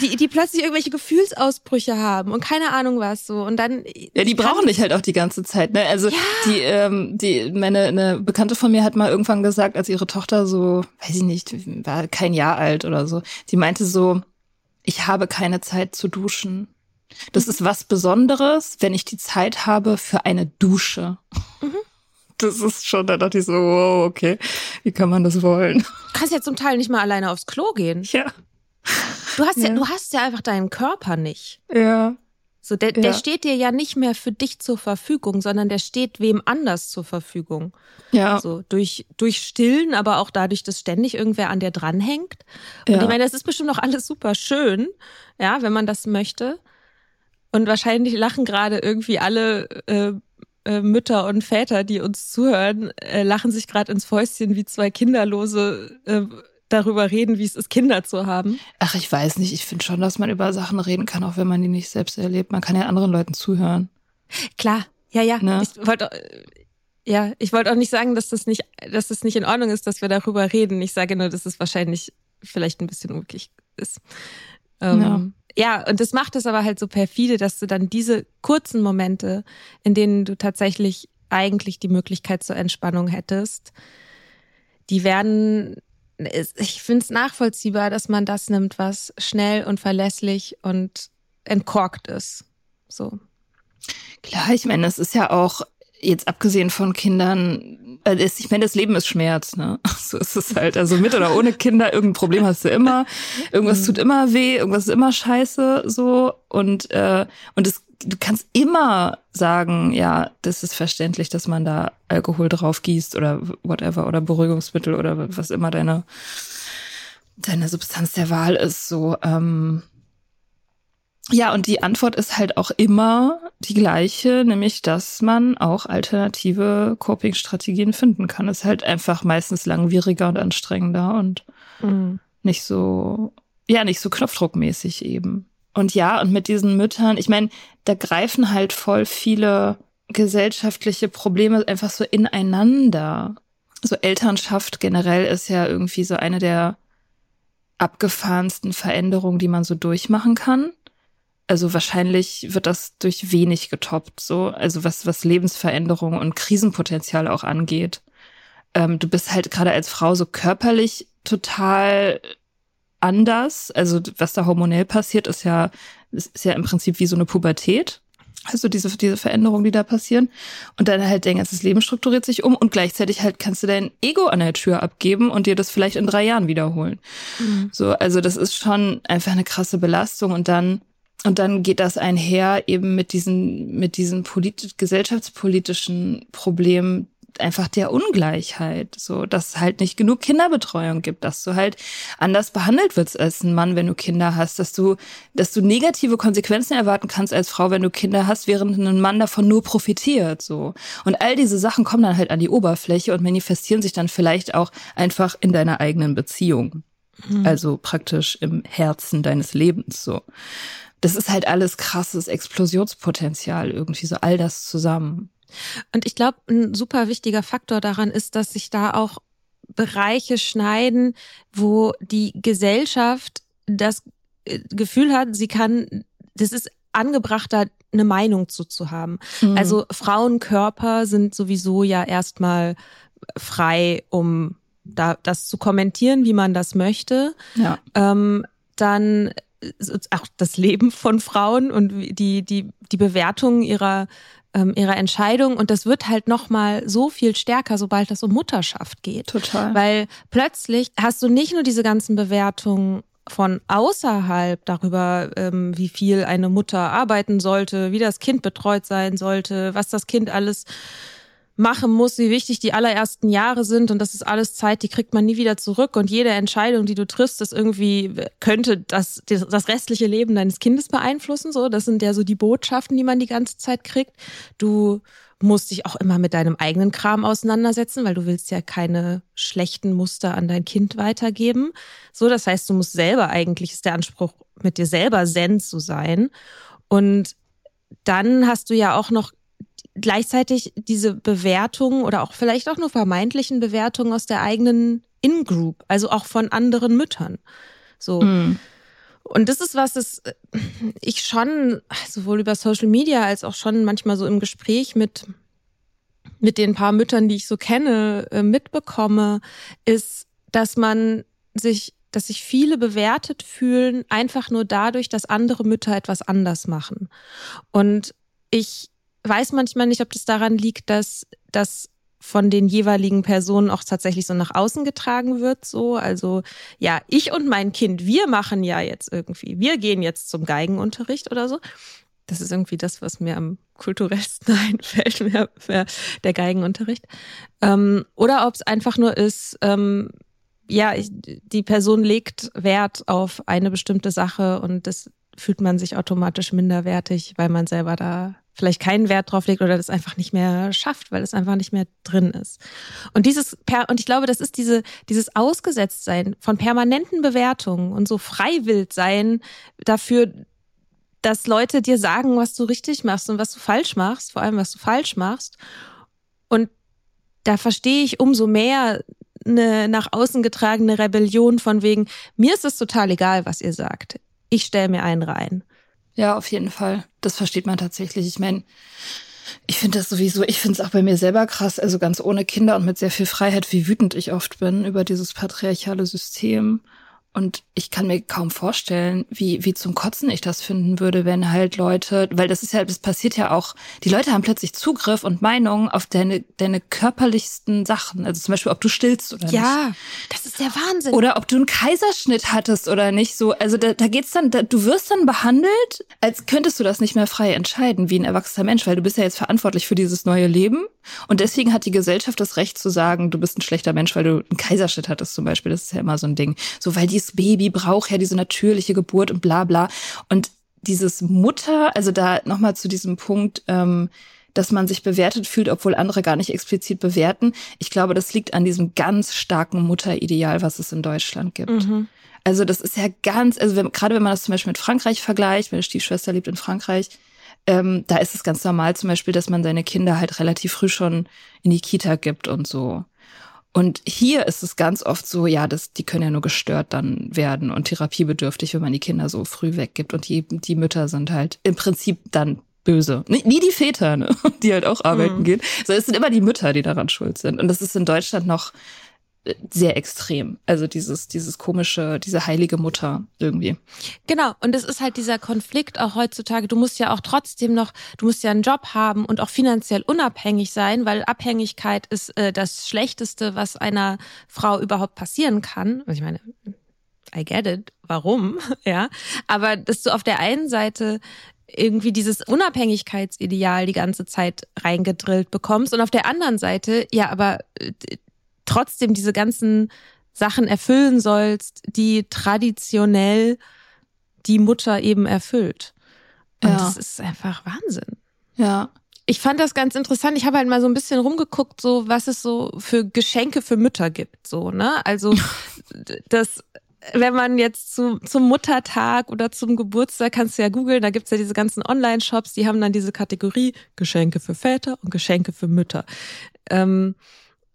die, die plötzlich irgendwelche Gefühlsausbrüche haben und keine Ahnung was so und dann ja die brauchen dich halt auch die ganze Zeit ne also ja. die ähm, die meine eine Bekannte von mir hat mal irgendwann gesagt als ihre Tochter so weiß ich nicht war kein Jahr alt oder so die meinte so ich habe keine Zeit zu duschen das ist was Besonderes, wenn ich die Zeit habe für eine Dusche. Mhm. Das ist schon, da dachte ich so, wow, okay, wie kann man das wollen? Du kannst ja zum Teil nicht mal alleine aufs Klo gehen. Ja. Du hast ja, ja du hast ja einfach deinen Körper nicht. Ja. So, der, ja. der steht dir ja nicht mehr für dich zur Verfügung, sondern der steht wem anders zur Verfügung. Ja. So, durch, durch Stillen, aber auch dadurch, dass ständig irgendwer an dir dranhängt. Und ja. ich meine, das ist bestimmt auch alles super schön, ja, wenn man das möchte. Und wahrscheinlich lachen gerade irgendwie alle äh, äh, Mütter und Väter, die uns zuhören, äh, lachen sich gerade ins Fäustchen wie zwei Kinderlose äh, darüber reden, wie es ist, Kinder zu haben. Ach, ich weiß nicht. Ich finde schon, dass man über Sachen reden kann, auch wenn man die nicht selbst erlebt. Man kann ja anderen Leuten zuhören. Klar, ja, ja. Ne? Ich wollte ja, ich wollte auch nicht sagen, dass das nicht, dass das nicht in Ordnung ist, dass wir darüber reden. Ich sage nur, dass es wahrscheinlich vielleicht ein bisschen unglücklich ist. Ähm, ja ja, und das macht es aber halt so perfide, dass du dann diese kurzen Momente, in denen du tatsächlich eigentlich die Möglichkeit zur Entspannung hättest, die werden, ich finde es nachvollziehbar, dass man das nimmt, was schnell und verlässlich und entkorkt ist. So. Klar, ich meine, das ist ja auch jetzt abgesehen von Kindern, äh, ich meine, das Leben ist Schmerz, ne? So ist es halt. Also mit oder ohne Kinder, irgendein Problem hast du immer. Irgendwas tut immer weh, irgendwas ist immer scheiße, so. Und, äh, und es, du kannst immer sagen, ja, das ist verständlich, dass man da Alkohol drauf gießt oder whatever oder Beruhigungsmittel oder was immer deine, deine Substanz der Wahl ist, so. Ähm, ja, und die Antwort ist halt auch immer die gleiche, nämlich, dass man auch alternative Coping-Strategien finden kann. Ist halt einfach meistens langwieriger und anstrengender und mhm. nicht so, ja, nicht so knopfdruckmäßig eben. Und ja, und mit diesen Müttern, ich meine, da greifen halt voll viele gesellschaftliche Probleme einfach so ineinander. So Elternschaft generell ist ja irgendwie so eine der abgefahrensten Veränderungen, die man so durchmachen kann. Also wahrscheinlich wird das durch wenig getoppt, so, also was, was Lebensveränderung und Krisenpotenzial auch angeht. Ähm, du bist halt gerade als Frau so körperlich total anders. Also was da hormonell passiert, ist ja, ist ja im Prinzip wie so eine Pubertät. Also diese, diese Veränderungen, die da passieren. Und dann halt dein ganzes Leben strukturiert sich um und gleichzeitig halt kannst du dein Ego an der Tür abgeben und dir das vielleicht in drei Jahren wiederholen. Mhm. So, also das ist schon einfach eine krasse Belastung und dann, und dann geht das einher eben mit diesen, mit diesen politisch, gesellschaftspolitischen Problemen, einfach der Ungleichheit, so dass es halt nicht genug Kinderbetreuung gibt, dass du halt anders behandelt wirst als ein Mann, wenn du Kinder hast, dass du, dass du negative Konsequenzen erwarten kannst als Frau, wenn du Kinder hast, während ein Mann davon nur profitiert, so. Und all diese Sachen kommen dann halt an die Oberfläche und manifestieren sich dann vielleicht auch einfach in deiner eigenen Beziehung. Mhm. Also praktisch im Herzen deines Lebens, so. Das ist halt alles krasses Explosionspotenzial, irgendwie so all das zusammen. Und ich glaube, ein super wichtiger Faktor daran ist, dass sich da auch Bereiche schneiden, wo die Gesellschaft das äh, Gefühl hat, sie kann, das ist angebrachter, eine Meinung zu, zu haben. Mhm. Also Frauenkörper sind sowieso ja erstmal frei, um da das zu kommentieren, wie man das möchte. Ja. Ähm, dann äh, auch das Leben von Frauen und die, die, die Bewertung ihrer ähm, ihrer Entscheidung und das wird halt noch mal so viel stärker, sobald es um Mutterschaft geht. Total. Weil plötzlich hast du nicht nur diese ganzen Bewertungen von außerhalb darüber, ähm, wie viel eine Mutter arbeiten sollte, wie das Kind betreut sein sollte, was das Kind alles machen muss, wie wichtig die allerersten Jahre sind und das ist alles Zeit, die kriegt man nie wieder zurück und jede Entscheidung, die du triffst, ist irgendwie könnte das das restliche Leben deines Kindes beeinflussen, so, das sind ja so die Botschaften, die man die ganze Zeit kriegt. Du musst dich auch immer mit deinem eigenen Kram auseinandersetzen, weil du willst ja keine schlechten Muster an dein Kind weitergeben. So, das heißt, du musst selber eigentlich ist der Anspruch mit dir selber zen zu sein und dann hast du ja auch noch gleichzeitig diese Bewertungen oder auch vielleicht auch nur vermeintlichen Bewertungen aus der eigenen In-Group, also auch von anderen Müttern. So. Mm. Und das ist was, das ich schon sowohl über Social Media als auch schon manchmal so im Gespräch mit mit den paar Müttern, die ich so kenne, äh, mitbekomme, ist, dass man sich, dass sich viele bewertet fühlen, einfach nur dadurch, dass andere Mütter etwas anders machen. Und ich weiß manchmal nicht, ob das daran liegt, dass das von den jeweiligen Personen auch tatsächlich so nach außen getragen wird, so. Also, ja, ich und mein Kind, wir machen ja jetzt irgendwie, wir gehen jetzt zum Geigenunterricht oder so. Das ist irgendwie das, was mir am kulturellsten einfällt, mehr, mehr der Geigenunterricht. Ähm, oder ob es einfach nur ist, ähm, ja, ich, die Person legt Wert auf eine bestimmte Sache und das fühlt man sich automatisch minderwertig, weil man selber da vielleicht keinen Wert drauf legt oder das einfach nicht mehr schafft, weil es einfach nicht mehr drin ist. Und dieses und ich glaube, das ist diese dieses Ausgesetztsein von permanenten Bewertungen und so freiwillig sein dafür, dass Leute dir sagen, was du richtig machst und was du falsch machst, vor allem was du falsch machst. Und da verstehe ich umso mehr eine nach außen getragene Rebellion von wegen, mir ist es total egal, was ihr sagt. Ich stelle mir einen rein. Ja, auf jeden Fall. Das versteht man tatsächlich. Ich meine, ich finde das sowieso, ich finde es auch bei mir selber krass, also ganz ohne Kinder und mit sehr viel Freiheit, wie wütend ich oft bin über dieses patriarchale System. Und ich kann mir kaum vorstellen, wie, wie zum Kotzen ich das finden würde, wenn halt Leute, weil das ist ja, das passiert ja auch, die Leute haben plötzlich Zugriff und Meinung auf deine, deine körperlichsten Sachen. Also zum Beispiel, ob du stillst oder ja, nicht. Ja, das ist der Wahnsinn. Oder ob du einen Kaiserschnitt hattest oder nicht. So, also da, da geht's dann, da, du wirst dann behandelt, als könntest du das nicht mehr frei entscheiden, wie ein erwachsener Mensch, weil du bist ja jetzt verantwortlich für dieses neue Leben. Und deswegen hat die Gesellschaft das Recht zu sagen, du bist ein schlechter Mensch, weil du einen Kaiserschnitt hattest zum Beispiel. Das ist ja immer so ein Ding. So, weil die dieses Baby braucht ja diese natürliche Geburt und bla bla. Und dieses Mutter, also da nochmal zu diesem Punkt, ähm, dass man sich bewertet fühlt, obwohl andere gar nicht explizit bewerten. Ich glaube, das liegt an diesem ganz starken Mutterideal, was es in Deutschland gibt. Mhm. Also das ist ja ganz, also wenn, gerade wenn man das zum Beispiel mit Frankreich vergleicht, meine Stiefschwester lebt in Frankreich, ähm, da ist es ganz normal zum Beispiel, dass man seine Kinder halt relativ früh schon in die Kita gibt und so. Und hier ist es ganz oft so, ja, das, die können ja nur gestört dann werden und therapiebedürftig, wenn man die Kinder so früh weggibt. Und die, die Mütter sind halt im Prinzip dann böse. Nie, nie die Väter, ne? die halt auch arbeiten mhm. gehen. So, es sind immer die Mütter, die daran schuld sind. Und das ist in Deutschland noch sehr extrem. Also dieses, dieses komische, diese heilige Mutter irgendwie. Genau. Und es ist halt dieser Konflikt auch heutzutage. Du musst ja auch trotzdem noch, du musst ja einen Job haben und auch finanziell unabhängig sein, weil Abhängigkeit ist äh, das Schlechteste, was einer Frau überhaupt passieren kann. Also ich meine, I get it. Warum? ja. Aber dass du auf der einen Seite irgendwie dieses Unabhängigkeitsideal die ganze Zeit reingedrillt bekommst und auf der anderen Seite, ja, aber äh, trotzdem diese ganzen Sachen erfüllen sollst, die traditionell die Mutter eben erfüllt. Und ja. das ist einfach Wahnsinn. Ja. Ich fand das ganz interessant. Ich habe halt mal so ein bisschen rumgeguckt, so was es so für Geschenke für Mütter gibt, so, ne? Also das wenn man jetzt zu, zum Muttertag oder zum Geburtstag, kannst du ja googeln, da gibt's ja diese ganzen Online-Shops, die haben dann diese Kategorie Geschenke für Väter und Geschenke für Mütter. Ähm,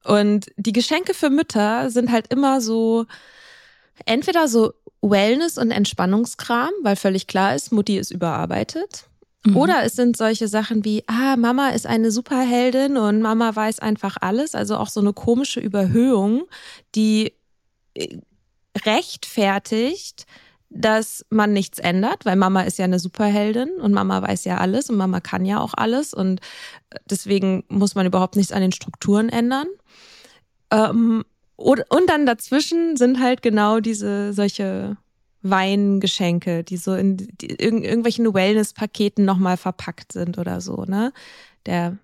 und die Geschenke für Mütter sind halt immer so, entweder so Wellness- und Entspannungskram, weil völlig klar ist, Mutti ist überarbeitet. Mhm. Oder es sind solche Sachen wie, ah, Mama ist eine Superheldin und Mama weiß einfach alles. Also auch so eine komische Überhöhung, die äh, rechtfertigt, dass man nichts ändert, weil Mama ist ja eine Superheldin und Mama weiß ja alles und Mama kann ja auch alles und deswegen muss man überhaupt nichts an den Strukturen ändern. Ähm, und, und dann dazwischen sind halt genau diese solche Weingeschenke, die so in die, in irgendwelchen Wellness-Paketen nochmal verpackt sind oder so, ne? Der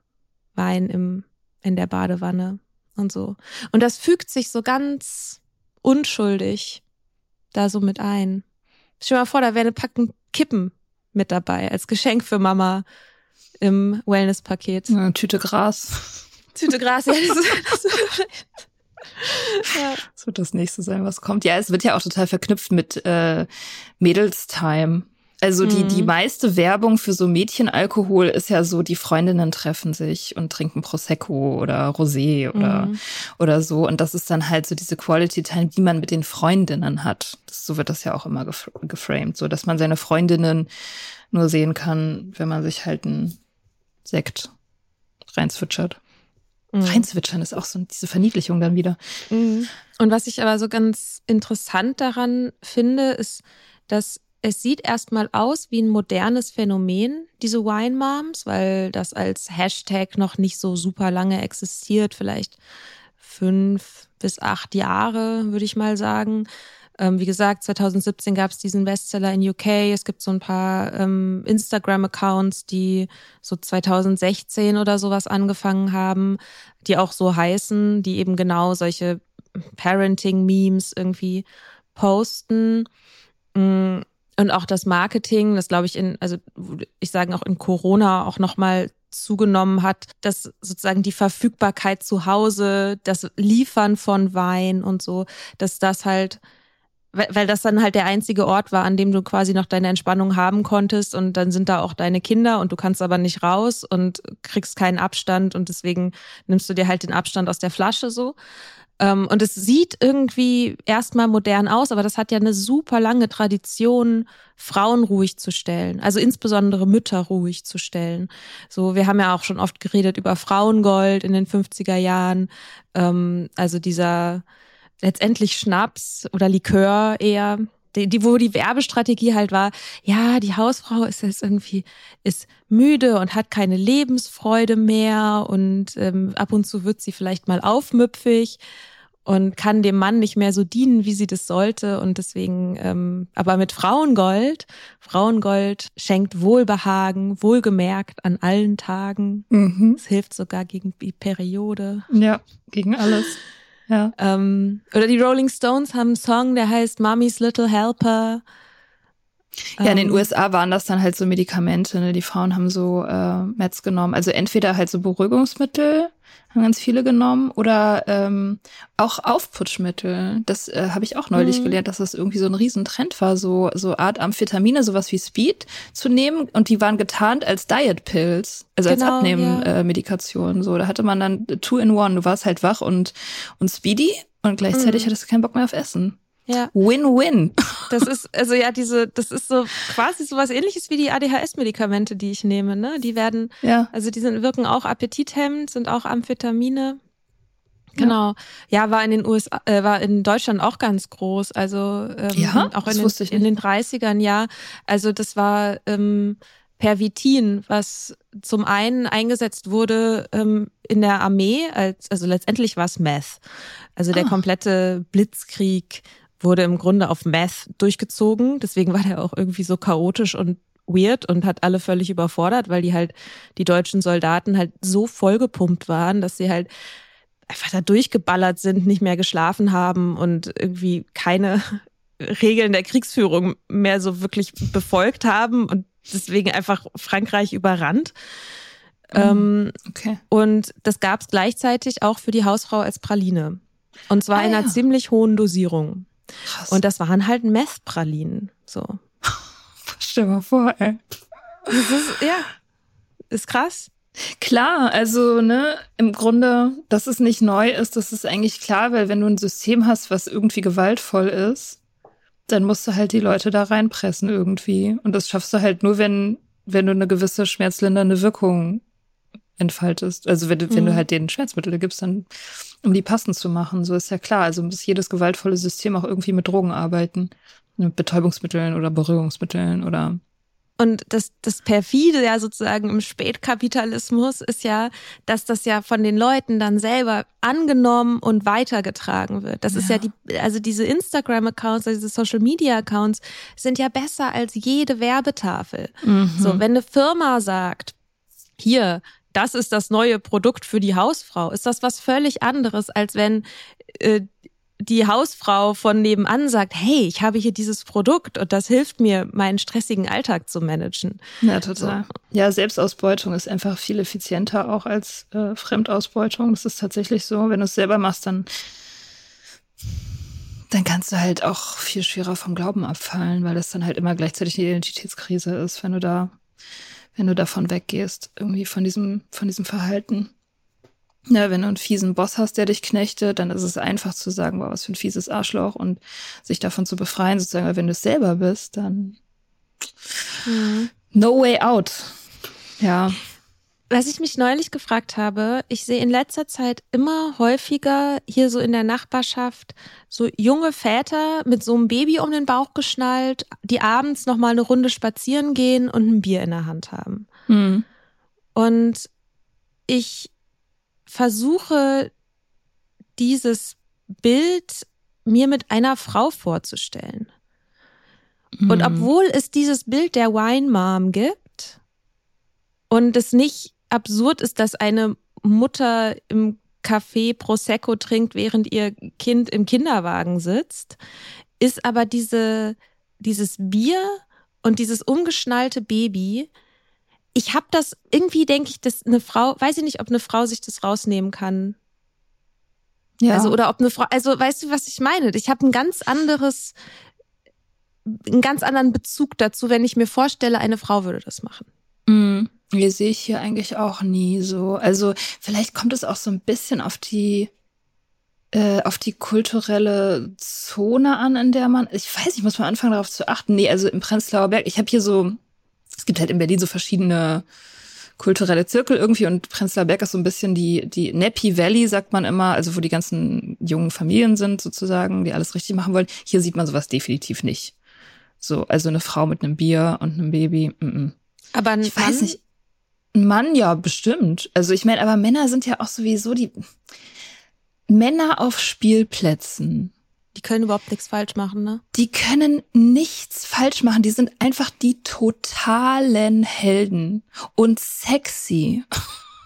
Wein im, in der Badewanne und so. Und das fügt sich so ganz unschuldig da so mit ein. Stell dir mal vor, da wäre eine Packung Kippen mit dabei als Geschenk für Mama im Wellness-Paket. Eine Tüte Gras. Tüte Gras, ja. Das, ja. das wird das nächste sein, was kommt. Ja, es wird ja auch total verknüpft mit äh, Mädels-Time. Also die, die mhm. meiste Werbung für so Mädchenalkohol ist ja so, die Freundinnen treffen sich und trinken Prosecco oder Rosé oder, mhm. oder so. Und das ist dann halt so diese Quality Time, die man mit den Freundinnen hat. Das, so wird das ja auch immer gef geframed, so dass man seine Freundinnen nur sehen kann, wenn man sich halt einen Sekt reinzwitschert. Mhm. Reinzwitschern ist auch so diese Verniedlichung dann wieder. Mhm. Und was ich aber so ganz interessant daran finde, ist, dass es sieht erstmal aus wie ein modernes Phänomen, diese Wine Moms, weil das als Hashtag noch nicht so super lange existiert, vielleicht fünf bis acht Jahre, würde ich mal sagen. Ähm, wie gesagt, 2017 gab es diesen Bestseller in UK. Es gibt so ein paar ähm, Instagram-Accounts, die so 2016 oder sowas angefangen haben, die auch so heißen, die eben genau solche Parenting-Memes irgendwie posten. Mm, und auch das Marketing, das glaube ich in, also ich sage auch in Corona auch nochmal zugenommen hat, dass sozusagen die Verfügbarkeit zu Hause, das Liefern von Wein und so, dass das halt, weil, weil das dann halt der einzige Ort war, an dem du quasi noch deine Entspannung haben konntest und dann sind da auch deine Kinder und du kannst aber nicht raus und kriegst keinen Abstand und deswegen nimmst du dir halt den Abstand aus der Flasche so. Ähm, und es sieht irgendwie erstmal modern aus, aber das hat ja eine super lange Tradition, Frauen ruhig zu stellen. Also insbesondere Mütter ruhig zu stellen. So, wir haben ja auch schon oft geredet über Frauengold in den 50er Jahren. Ähm, also dieser letztendlich Schnaps oder Likör eher, die, die, wo die Werbestrategie halt war, ja, die Hausfrau ist jetzt irgendwie, ist müde und hat keine Lebensfreude mehr und ähm, ab und zu wird sie vielleicht mal aufmüpfig und kann dem Mann nicht mehr so dienen, wie sie das sollte. Und deswegen, ähm, aber mit Frauengold, Frauengold schenkt Wohlbehagen, wohlgemerkt an allen Tagen. Mhm. Es hilft sogar gegen die Periode. Ja, gegen alles. Ja. Ähm, oder die Rolling Stones haben einen Song, der heißt Mommy's Little Helper. Ja, in den Ähm, USA waren das dann halt so Medikamente. Ne? Die Frauen haben so äh, Meds genommen. Also entweder halt so Beruhigungsmittel, haben ganz viele genommen, oder ähm, auch Aufputschmittel. Das äh, habe ich auch neulich Mhm. gelernt, dass das irgendwie so ein Riesentrend war, so so Art Amphetamine, sowas wie Speed zu nehmen. Und die waren getarnt als Diet Pills, also als Genau, Abnehmen ja. äh. So, da hatte man dann two in one. Du warst halt wach und und speedy und gleichzeitig Mhm. hattest du keinen Bock mehr auf Essen. Ja, Win-win. das ist, also ja, diese, das ist so quasi sowas ähnliches wie die ADHS-Medikamente, die ich nehme, ne? Die werden, Ja. also die sind, wirken auch appetithemmend, sind auch Amphetamine. Genau. Ja, war in den USA, äh, war in Deutschland auch ganz groß. Also ähm, Ja? auch in den, in den 30ern, ja. Also das war ähm, Pervitin, was zum einen eingesetzt wurde ähm, in der Armee, als, also letztendlich war es Meth. Also der Ah. komplette Blitzkrieg wurde im Grunde auf Meth durchgezogen. Deswegen war der auch irgendwie so chaotisch und weird und hat alle völlig überfordert, weil die halt, die deutschen Soldaten halt so vollgepumpt waren, dass sie halt einfach da durchgeballert sind, nicht mehr geschlafen haben und irgendwie keine Regeln der Kriegsführung mehr so wirklich befolgt haben und deswegen einfach Frankreich überrannt. Ähm, Okay. und das gab es gleichzeitig auch für die Hausfrau als Praline. Und zwar Ah, in einer ja. ziemlich hohen Dosierung. Krass. Und das waren halt Meth-Pralinen. So. Stell mal vor, ey. Ist, ja, ist krass. Klar, also ne, im Grunde, dass es nicht neu ist, das ist eigentlich klar, weil wenn du ein System hast, was irgendwie gewaltvoll ist, dann musst du halt die Leute da reinpressen irgendwie. Und das schaffst du halt nur, wenn, wenn du eine gewisse schmerzlindernde Wirkung entfaltest. Also wenn, du wenn du Mhm. halt denen Schmerzmittel gibst, dann, um die passend zu machen. So ist ja klar. Also muss jedes gewaltvolle System auch irgendwie mit Drogen arbeiten. Mit Betäubungsmitteln oder Beruhigungsmitteln oder Und das, das perfide ja sozusagen im Spätkapitalismus ist ja, dass das ja von den Leuten dann selber angenommen und weitergetragen wird. Das ist ja Ja. die, also diese Instagram-Accounts, also diese Social-Media-Accounts sind ja besser als jede Werbetafel. So, wenn eine Firma sagt, hier, das ist das neue Produkt für die Hausfrau, ist das was völlig anderes, als wenn äh, die Hausfrau von nebenan sagt, hey, ich habe hier dieses Produkt und das hilft mir, meinen stressigen Alltag zu managen. Ja, total. Ja, Selbstausbeutung ist einfach viel effizienter auch als äh, Fremdausbeutung. Das ist tatsächlich so. Wenn du es selber machst, dann, dann kannst du halt auch viel schwerer vom Glauben abfallen, weil das dann halt immer gleichzeitig eine Identitätskrise ist, wenn du da, wenn du davon weggehst, irgendwie von diesem, von diesem Verhalten. Ja, wenn du einen fiesen Boss hast, der dich knechtet, dann ist es einfach zu sagen, boah, was für ein fieses Arschloch und sich davon zu befreien, sozusagen. Aber wenn du es selber bist, dann no way out. Ja. Was ich mich neulich gefragt habe, ich sehe in letzter Zeit immer häufiger hier so in der Nachbarschaft so junge Väter mit so einem Baby um den Bauch geschnallt, die abends noch mal eine Runde spazieren gehen und ein Bier in der Hand haben. Hm. Und ich versuche dieses Bild mir mit einer Frau vorzustellen. Und Mhm. obwohl es dieses Bild der Wine Mom gibt und es nicht absurd ist, dass eine Mutter im Café Prosecco trinkt, während ihr Kind im Kinderwagen sitzt, ist aber diese, dieses Bier und dieses umgeschnallte Baby, ich habe das, irgendwie denke ich, dass eine Frau, weiß ich nicht, ob eine Frau sich das rausnehmen kann. Ja. Also, oder ob eine Frau, also weißt du, was ich meine? Ich habe ein ganz anderes, einen ganz anderen Bezug dazu, wenn ich mir vorstelle, eine Frau würde das machen. Mhm. Nee, sehe ich hier eigentlich auch nie so. Also vielleicht kommt es auch so ein bisschen auf die äh, auf die kulturelle Zone an, in der man, ich weiß, ich muss mal anfangen darauf zu achten. Nee, also im Prenzlauer Berg, ich habe hier so, es gibt halt in Berlin so verschiedene kulturelle Zirkel irgendwie und Prenzlauer Berg ist so ein bisschen die, die Nappy Valley, sagt man immer, also wo die ganzen jungen Familien sind sozusagen, die alles richtig machen wollen. Hier sieht man sowas definitiv nicht. So, also eine Frau mit einem Bier und einem Baby. Mm -mm. Aber ein Ich weiß nicht. Ein Mann, ja, bestimmt. Also ich meine, aber Männer sind ja auch sowieso die Männer auf Spielplätzen. Die können überhaupt nichts falsch machen, ne? Die können nichts falsch machen. Die sind einfach die totalen Helden und sexy.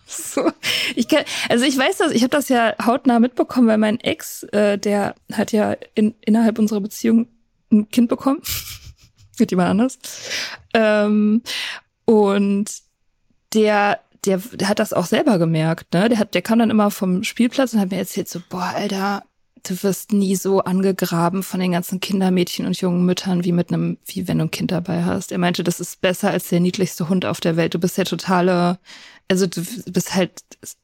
So, ich kann, also ich weiß das, ich habe das ja hautnah mitbekommen, weil mein Ex, äh, der hat ja in, innerhalb unserer Beziehung ein Kind bekommen. mit jemand anders. Ähm, und der, der, der hat das auch selber gemerkt, ne? Der hat, der kam dann immer vom Spielplatz und hat mir erzählt so, boah, Alter, du wirst nie so angegraben von den ganzen Kindermädchen und jungen Müttern wie mit einem, wie wenn du ein Kind dabei hast. Er meinte, das ist besser als der niedlichste Hund auf der Welt. Du bist der totale, also du bist halt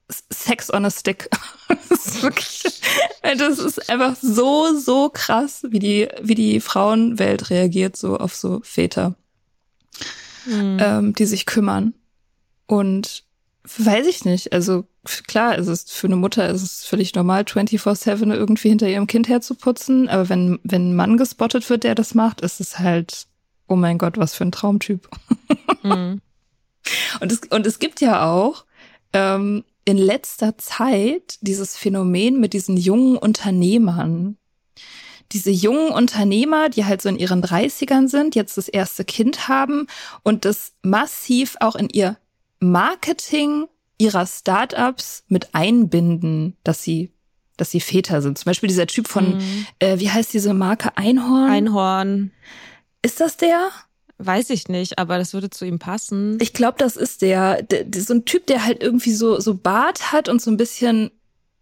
Sex on a Stick. das ist wirklich, das ist einfach so, so krass, wie die, wie die Frauenwelt reagiert so auf so Väter, mhm. ähm, die sich kümmern. Und weiß ich nicht, also klar, es ist für eine Mutter ist es völlig normal, 24-7 irgendwie hinter ihrem Kind herzuputzen. Aber wenn, wenn ein Mann gespottet wird, der das macht, ist es halt, oh mein Gott, was für ein Traumtyp. Mhm. und, es, und es gibt ja auch ähm, in letzter Zeit dieses Phänomen mit diesen jungen Unternehmern. Diese jungen Unternehmer, die halt so in ihren 30ern sind, jetzt das erste Kind haben und das massiv auch in ihr Marketing ihrer Startups mit einbinden, dass sie dass sie Väter sind. Zum Beispiel dieser Typ von, mhm. äh, wie heißt diese Marke Einhorn? Einhorn. Ist das der? Weiß ich nicht, aber das würde zu ihm passen. Ich glaube, das ist der, der, der. So ein Typ, der halt irgendwie so, so Bart hat und so ein bisschen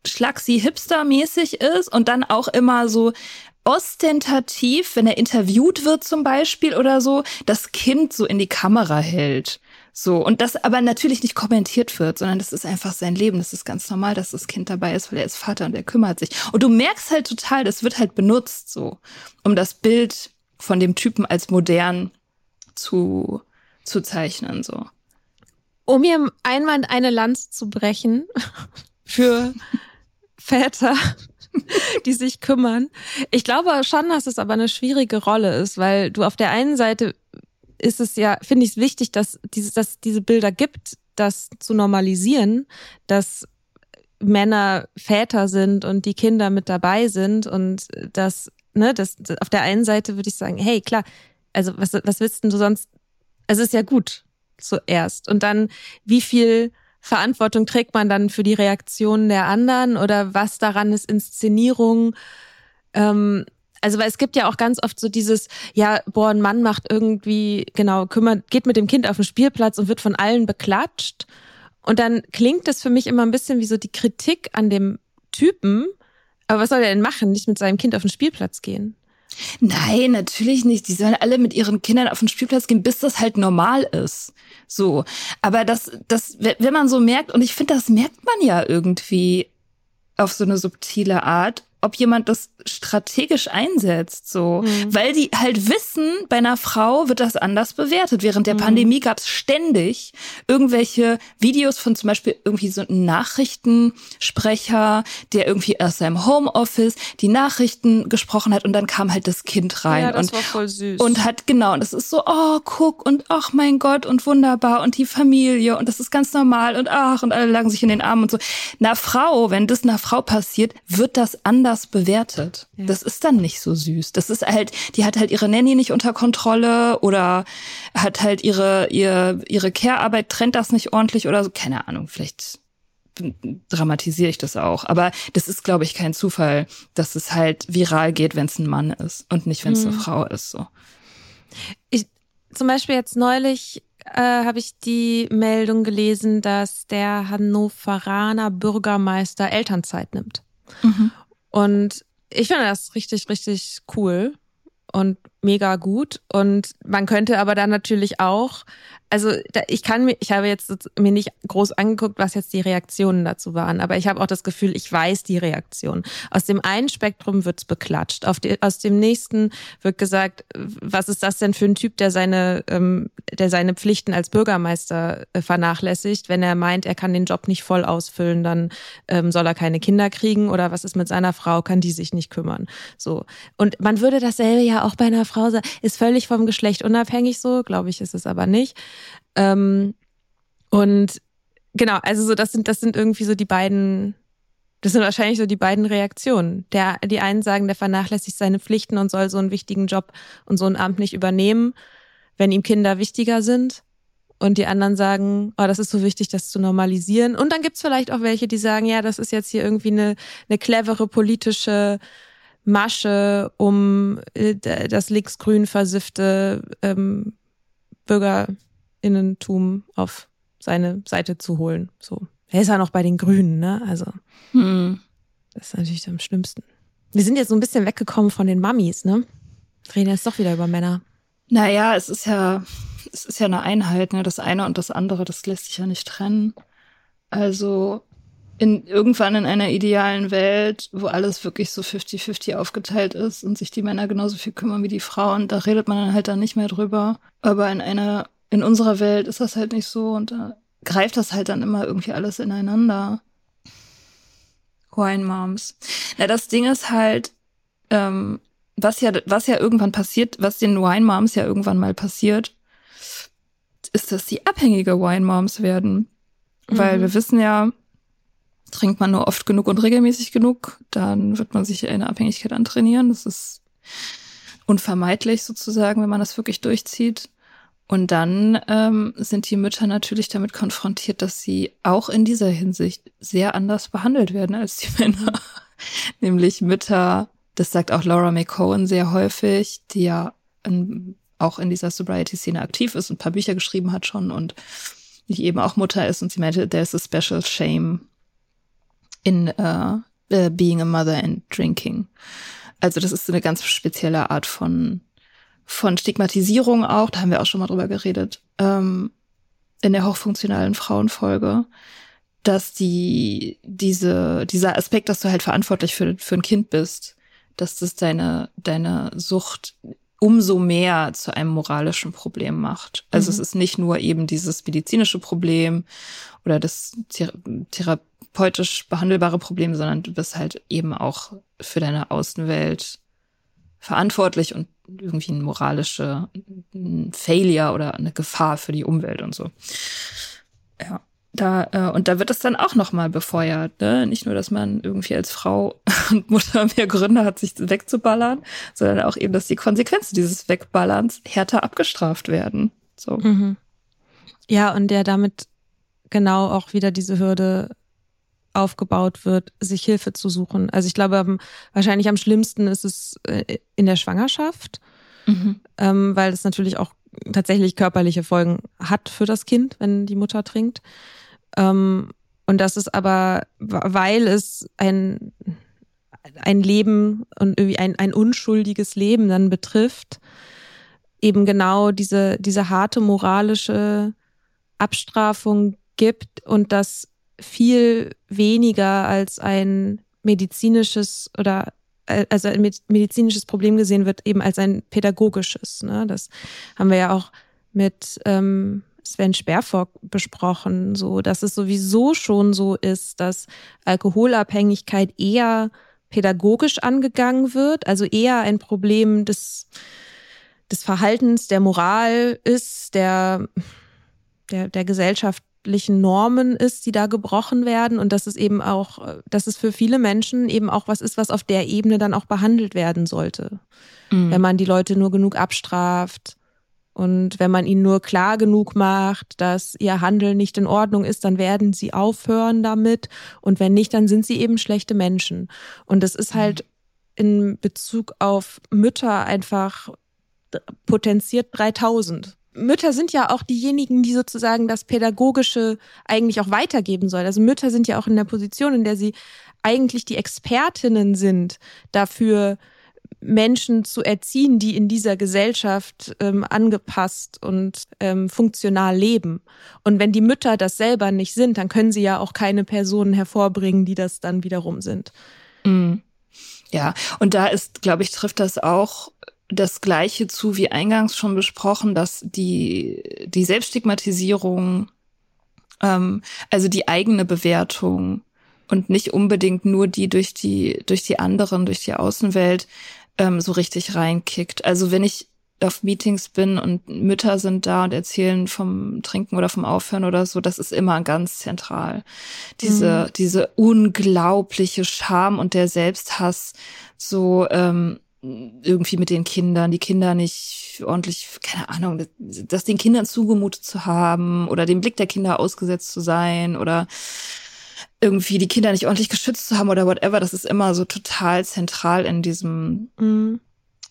schlaxi hipster-mäßig ist und dann auch immer so ostentativ, wenn er interviewt wird zum Beispiel oder so, das Kind so in die Kamera hält. So, und das aber natürlich nicht kommentiert wird, sondern das ist einfach sein Leben. Das ist ganz normal, dass das Kind dabei ist, weil er ist Vater und er kümmert sich. Und du merkst halt total, das wird halt benutzt, so, um das Bild von dem Typen als modern zu, zu zeichnen, so. Um hier einmal eine Lanze zu brechen für Väter, die sich kümmern. Ich glaube schon, dass es aber eine schwierige Rolle ist, weil du auf der einen Seite ist es ja, finde ich es wichtig, dass, dieses, dass diese Bilder gibt, das zu normalisieren, dass Männer Väter sind und die Kinder mit dabei sind und das, ne, das, auf der einen Seite würde ich sagen, hey, klar, also was, was willst denn du sonst? Es ist ja gut zuerst. Und dann, wie viel Verantwortung trägt man dann für die Reaktionen der anderen oder was daran ist Inszenierung? Ähm, also weil es gibt ja auch ganz oft so dieses, ja, boah, ein Mann macht irgendwie, genau, kümmert, geht mit dem Kind auf den Spielplatz und wird von allen beklatscht. Und dann klingt das für mich immer ein bisschen wie so die Kritik an dem Typen. Aber was soll er denn machen? Nicht mit seinem Kind auf den Spielplatz gehen? Nein, natürlich nicht. Die sollen alle mit ihren Kindern auf den Spielplatz gehen, bis das halt normal ist. So. Aber das, das, wenn man so merkt, und ich finde, das merkt man ja irgendwie auf so eine subtile Art, ob jemand das strategisch einsetzt, so, mhm. weil die halt wissen, bei einer Frau wird das anders bewertet. Während der mhm. Pandemie gab es ständig irgendwelche Videos von zum Beispiel irgendwie so einem Nachrichtensprecher, der irgendwie aus seinem Homeoffice die Nachrichten gesprochen hat und dann kam halt das Kind rein ja, das und war voll süß. und hat genau und das ist so, oh guck und ach mein Gott und wunderbar und die Familie und das ist ganz normal und ach und alle lagen sich in den Armen und so. Einer Frau, wenn das einer Frau passiert, wird das anders anders bewertet. Ja. Das ist dann nicht so süß. Das ist halt, die hat halt ihre Nanny nicht unter Kontrolle oder hat halt ihre, ihre, ihre Care-Arbeit trennt das nicht ordentlich oder so. Keine Ahnung, vielleicht dramatisiere ich das auch. Aber das ist, glaube ich, kein Zufall, dass es halt viral geht, wenn es ein Mann ist und nicht, wenn es mhm. eine Frau ist. So. Ich, zum Beispiel jetzt neulich äh, habe ich die Meldung gelesen, dass der Hannoveraner Bürgermeister Elternzeit nimmt. Mhm. Und ich finde das richtig, richtig cool. Und mega gut. Und man könnte aber dann natürlich auch also ich kann mir, ich habe jetzt mir nicht groß angeguckt, was jetzt die Reaktionen dazu waren, aber ich habe auch das Gefühl, ich weiß die Reaktion. Aus dem einen Spektrum wird's beklatscht, auf die, aus dem nächsten wird gesagt, was ist das denn für ein Typ, der seine, ähm, der seine Pflichten als Bürgermeister äh, vernachlässigt, wenn er meint, er kann den Job nicht voll ausfüllen, dann ähm, soll er keine Kinder kriegen oder was ist mit seiner Frau, kann die sich nicht kümmern. So und man würde dasselbe ja auch bei einer Frau sagen, ist völlig vom Geschlecht unabhängig so, glaube ich, ist es aber nicht. Ähm, und genau, also so das sind das sind irgendwie so die beiden das sind wahrscheinlich so die beiden Reaktionen. Der, die einen sagen, der vernachlässigt seine Pflichten und soll so einen wichtigen Job und so ein Amt nicht übernehmen, wenn ihm Kinder wichtiger sind. Und die anderen sagen, oh, das ist so wichtig, das zu normalisieren. Und dann gibt's vielleicht auch welche, die sagen, ja, das ist jetzt hier irgendwie eine, eine clevere politische Masche, um äh, das linksgrün versiffte ähm, Bürgerinnentum auf seine Seite zu holen. So. Er ist ja noch bei den Grünen, ne? Also, hm. das ist natürlich am schlimmsten. Wir sind jetzt so ein bisschen weggekommen von den Mummies, ne? Reden jetzt doch wieder über Männer. Naja, es ist ja, es ist ja eine Einheit, ne? Das eine und das andere, das lässt sich ja nicht trennen. Also, in, irgendwann in einer idealen Welt, wo alles wirklich so 50-50 aufgeteilt ist und sich die Männer genauso viel kümmern wie die Frauen, da redet man dann halt dann nicht mehr drüber. Aber in einer, in unserer Welt ist das halt nicht so und da greift das halt dann immer irgendwie alles ineinander. Wine Moms. Na, das Ding ist halt, ähm, was ja, was ja irgendwann passiert, was den Wine Moms ja irgendwann mal passiert, ist, dass sie abhängige Wine Moms werden. Mhm. Weil wir wissen ja, Trinkt man nur oft genug und regelmäßig genug, dann wird man sich eine Abhängigkeit antrainieren. Das ist unvermeidlich sozusagen, wenn man das wirklich durchzieht. Und dann ähm, sind die Mütter natürlich damit konfrontiert, dass sie auch in dieser Hinsicht sehr anders behandelt werden als die Männer. Nämlich Mütter, das sagt auch Laura McCohen sehr häufig, die ja in, auch in dieser Sobriety-Szene aktiv ist und ein paar Bücher geschrieben hat schon und die eben auch Mutter ist und sie meinte, there's a special shame in uh, uh, Being a Mother and Drinking. Also das ist so eine ganz spezielle Art von, von Stigmatisierung auch, da haben wir auch schon mal drüber geredet, ähm, in der hochfunktionalen Frauenfolge, dass die, diese, dieser Aspekt, dass du halt verantwortlich für, für ein Kind bist, dass das deine, deine Sucht umso mehr zu einem moralischen Problem macht. Also mhm. es ist nicht nur eben dieses medizinische Problem oder das Thera therapeutisch behandelbare Problem, sondern du bist halt eben auch für deine Außenwelt verantwortlich und irgendwie ein moralischer Failure oder eine Gefahr für die Umwelt und so. Ja, da äh, und da wird es dann auch noch mal befeuert, ne? Nicht nur, dass man irgendwie als Frau und Mutter mehr Gründe hat, sich wegzuballern, sondern auch eben, dass die Konsequenzen dieses Wegballerns härter abgestraft werden. So. Mhm. Ja, und der damit genau auch wieder diese Hürde aufgebaut wird, sich Hilfe zu suchen. Also ich glaube, wahrscheinlich am schlimmsten ist es äh, in der Schwangerschaft, mhm. ähm, weil es natürlich auch tatsächlich körperliche Folgen hat für das Kind, wenn die Mutter trinkt. Ähm, und das ist aber, weil es ein, ein Leben und irgendwie ein, ein unschuldiges Leben dann betrifft, eben genau diese, diese harte moralische Abstrafung gibt und das viel weniger als ein medizinisches oder äh, also ein medizinisches Problem gesehen wird, eben als ein pädagogisches. Ne? Das haben wir ja auch mit ähm, Sven Sperrfock besprochen, so dass es sowieso schon so ist, dass Alkoholabhängigkeit eher pädagogisch angegangen wird, also eher ein Problem des, des Verhaltens, der Moral ist, der, der, der Gesellschaft gesellschaftlichen Normen ist, die da gebrochen werden und dass es eben auch, dass es für viele Menschen eben auch was ist, was auf der Ebene dann auch behandelt werden sollte. Mhm. Wenn man die Leute nur genug abstraft und wenn man ihnen nur klar genug macht, dass ihr Handeln nicht in Ordnung ist, dann werden sie aufhören damit und wenn nicht, dann sind sie eben schlechte Menschen. Und das ist halt in Bezug auf Mütter einfach potenziert 3000. Mütter sind ja auch diejenigen, die sozusagen das Pädagogische eigentlich auch weitergeben sollen. Also Mütter sind ja auch in der Position, in der sie eigentlich die Expertinnen sind dafür, Menschen zu erziehen, die in dieser Gesellschaft ähm, angepasst und ähm, funktional leben. Und wenn die Mütter das selber nicht sind, dann können sie ja auch keine Personen hervorbringen, die das dann wiederum sind. Mhm. Ja, und da ist, glaube ich, trifft das auch das Gleiche zu wie eingangs schon besprochen, dass die, die Selbststigmatisierung, ähm, also die eigene Bewertung und nicht unbedingt nur die durch die, durch die anderen, durch die Außenwelt ähm, so richtig reinkickt. Also wenn ich auf Meetings bin und Mütter sind da und erzählen vom Trinken oder vom Aufhören oder so, das ist immer ganz zentral. Diese, mhm. diese unglaubliche Scham und der Selbsthass, so, ähm, irgendwie mit den Kindern, die Kinder nicht ordentlich, keine Ahnung, das den Kindern zugemutet zu haben oder dem Blick der Kinder ausgesetzt zu sein oder irgendwie die Kinder nicht ordentlich geschützt zu haben oder whatever, das ist immer so total zentral in diesem, Mhm.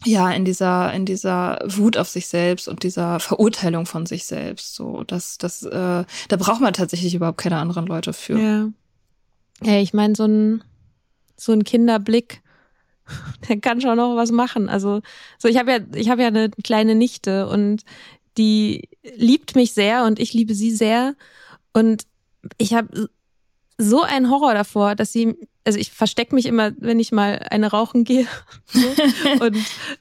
ja, in dieser, in dieser Wut auf sich selbst und dieser Verurteilung von sich selbst. So, das, das, äh, da braucht man tatsächlich überhaupt keine anderen Leute für. Ja. Ja, ich meine, so ein, so ein Kinderblick, der kann schon noch was machen. Also, so ich habe ja, ich habe ja eine kleine Nichte und die liebt mich sehr und ich liebe sie sehr. Und ich habe so einen Horror davor, dass sie, also ich verstecke mich immer, wenn ich mal eine rauchen gehe. So. und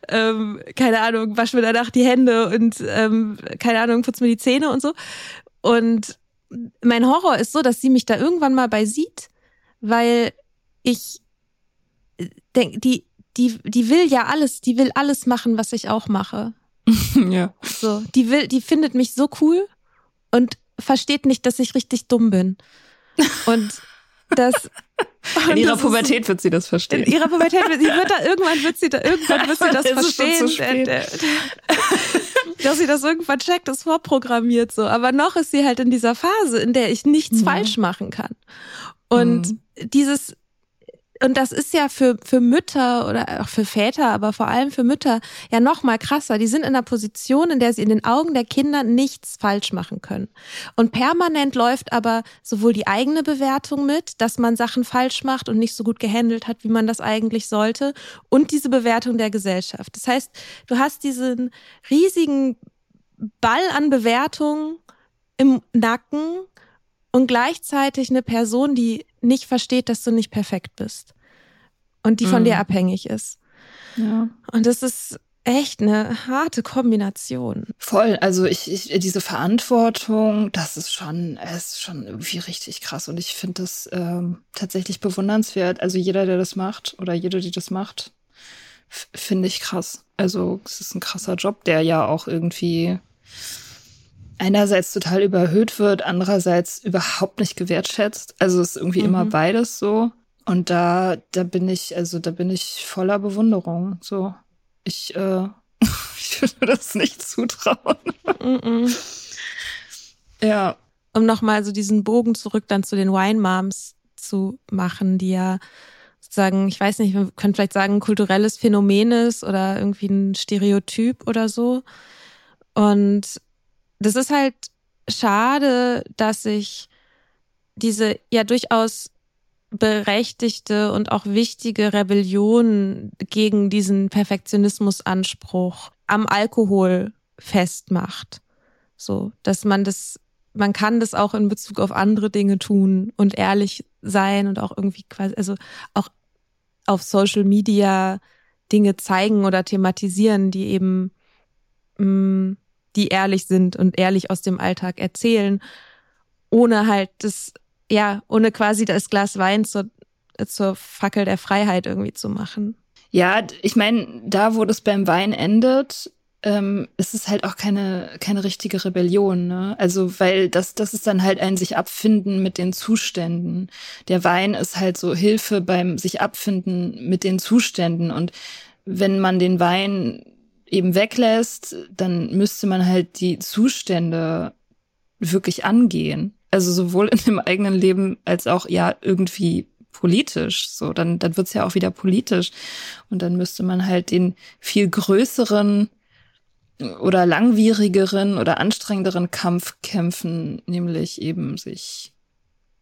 ähm, keine Ahnung, wasche mir danach die Hände und ähm, keine Ahnung, putze mir die Zähne und so. Und mein Horror ist so, dass sie mich da irgendwann mal bei sieht, weil ich denke, die, die, die will ja alles, die will alles machen, was ich auch mache. ja. So, die will, die findet mich so cool und versteht nicht, dass ich richtig dumm bin. Und das In und ihrer das ist- Pubertät wird sie das verstehen. in ihrer Pubertät, wird- sie wird da irgendwann wird sie da irgendwann wird sie das ist verstehen, äh, dass sie das irgendwann checkt, ist vorprogrammiert so. Aber noch ist sie halt in dieser Phase, in der ich nichts Mhm. falsch machen kann. Und Mhm. dieses und das ist ja für, für Mütter oder auch für Väter, aber vor allem für Mütter ja noch mal krasser. Die sind in einer Position, in der sie in den Augen der Kinder nichts falsch machen können. Und permanent läuft aber sowohl die eigene Bewertung mit, dass man Sachen falsch macht und nicht so gut gehandelt hat, wie man das eigentlich sollte, und diese Bewertung der Gesellschaft. Das heißt, du hast diesen riesigen Ball an Bewertungen im Nacken und gleichzeitig eine Person, die nicht versteht, dass du nicht perfekt bist und die von Mhm. dir abhängig ist. Ja. Und das ist echt eine harte Kombination. Voll, also ich, ich diese Verantwortung, das ist schon, es ist schon irgendwie richtig krass und ich finde das ähm, tatsächlich bewundernswert. Also jeder, der das macht oder jede, die das macht, finde ich krass. Also es ist ein krasser Job, der ja auch irgendwie einerseits total überhöht wird, andererseits überhaupt nicht gewertschätzt. Also es ist irgendwie immer Mhm. beides so. Und da, da bin ich, also da bin ich voller Bewunderung. So, ich, äh, ich würde das nicht zutrauen. Mhm. Ja. um nochmal so diesen Bogen zurück dann zu den Wine Moms zu machen, die ja sozusagen, ich weiß nicht, wir können vielleicht sagen, ein kulturelles Phänomen ist oder irgendwie ein Stereotyp oder so. Und das ist halt schade, dass sich diese ja durchaus berechtigte und auch wichtige Rebellion gegen diesen Perfektionismusanspruch am Alkohol festmacht. So, dass man das, man kann das auch in Bezug auf andere Dinge tun und ehrlich sein und auch irgendwie quasi, also auch auf Social Media Dinge zeigen oder thematisieren, die eben, mh, die ehrlich sind und ehrlich aus dem Alltag erzählen, ohne halt das, ja, ohne quasi das Glas Wein zur, zur Fackel der Freiheit irgendwie zu machen. Ja, ich meine, da, wo das beim Wein endet, ähm, ist es halt auch keine, keine richtige Rebellion, ne? Also, weil das, das ist dann halt ein sich abfinden mit den Zuständen. Der Wein ist halt so Hilfe beim sich abfinden mit den Zuständen. Und wenn man den Wein eben weglässt, dann müsste man halt die Zustände wirklich angehen. Also sowohl in dem eigenen Leben als auch ja irgendwie politisch. So, dann, dann wird's ja auch wieder politisch. Und dann müsste man halt den viel größeren oder langwierigeren oder anstrengenderen Kampf kämpfen, nämlich eben sich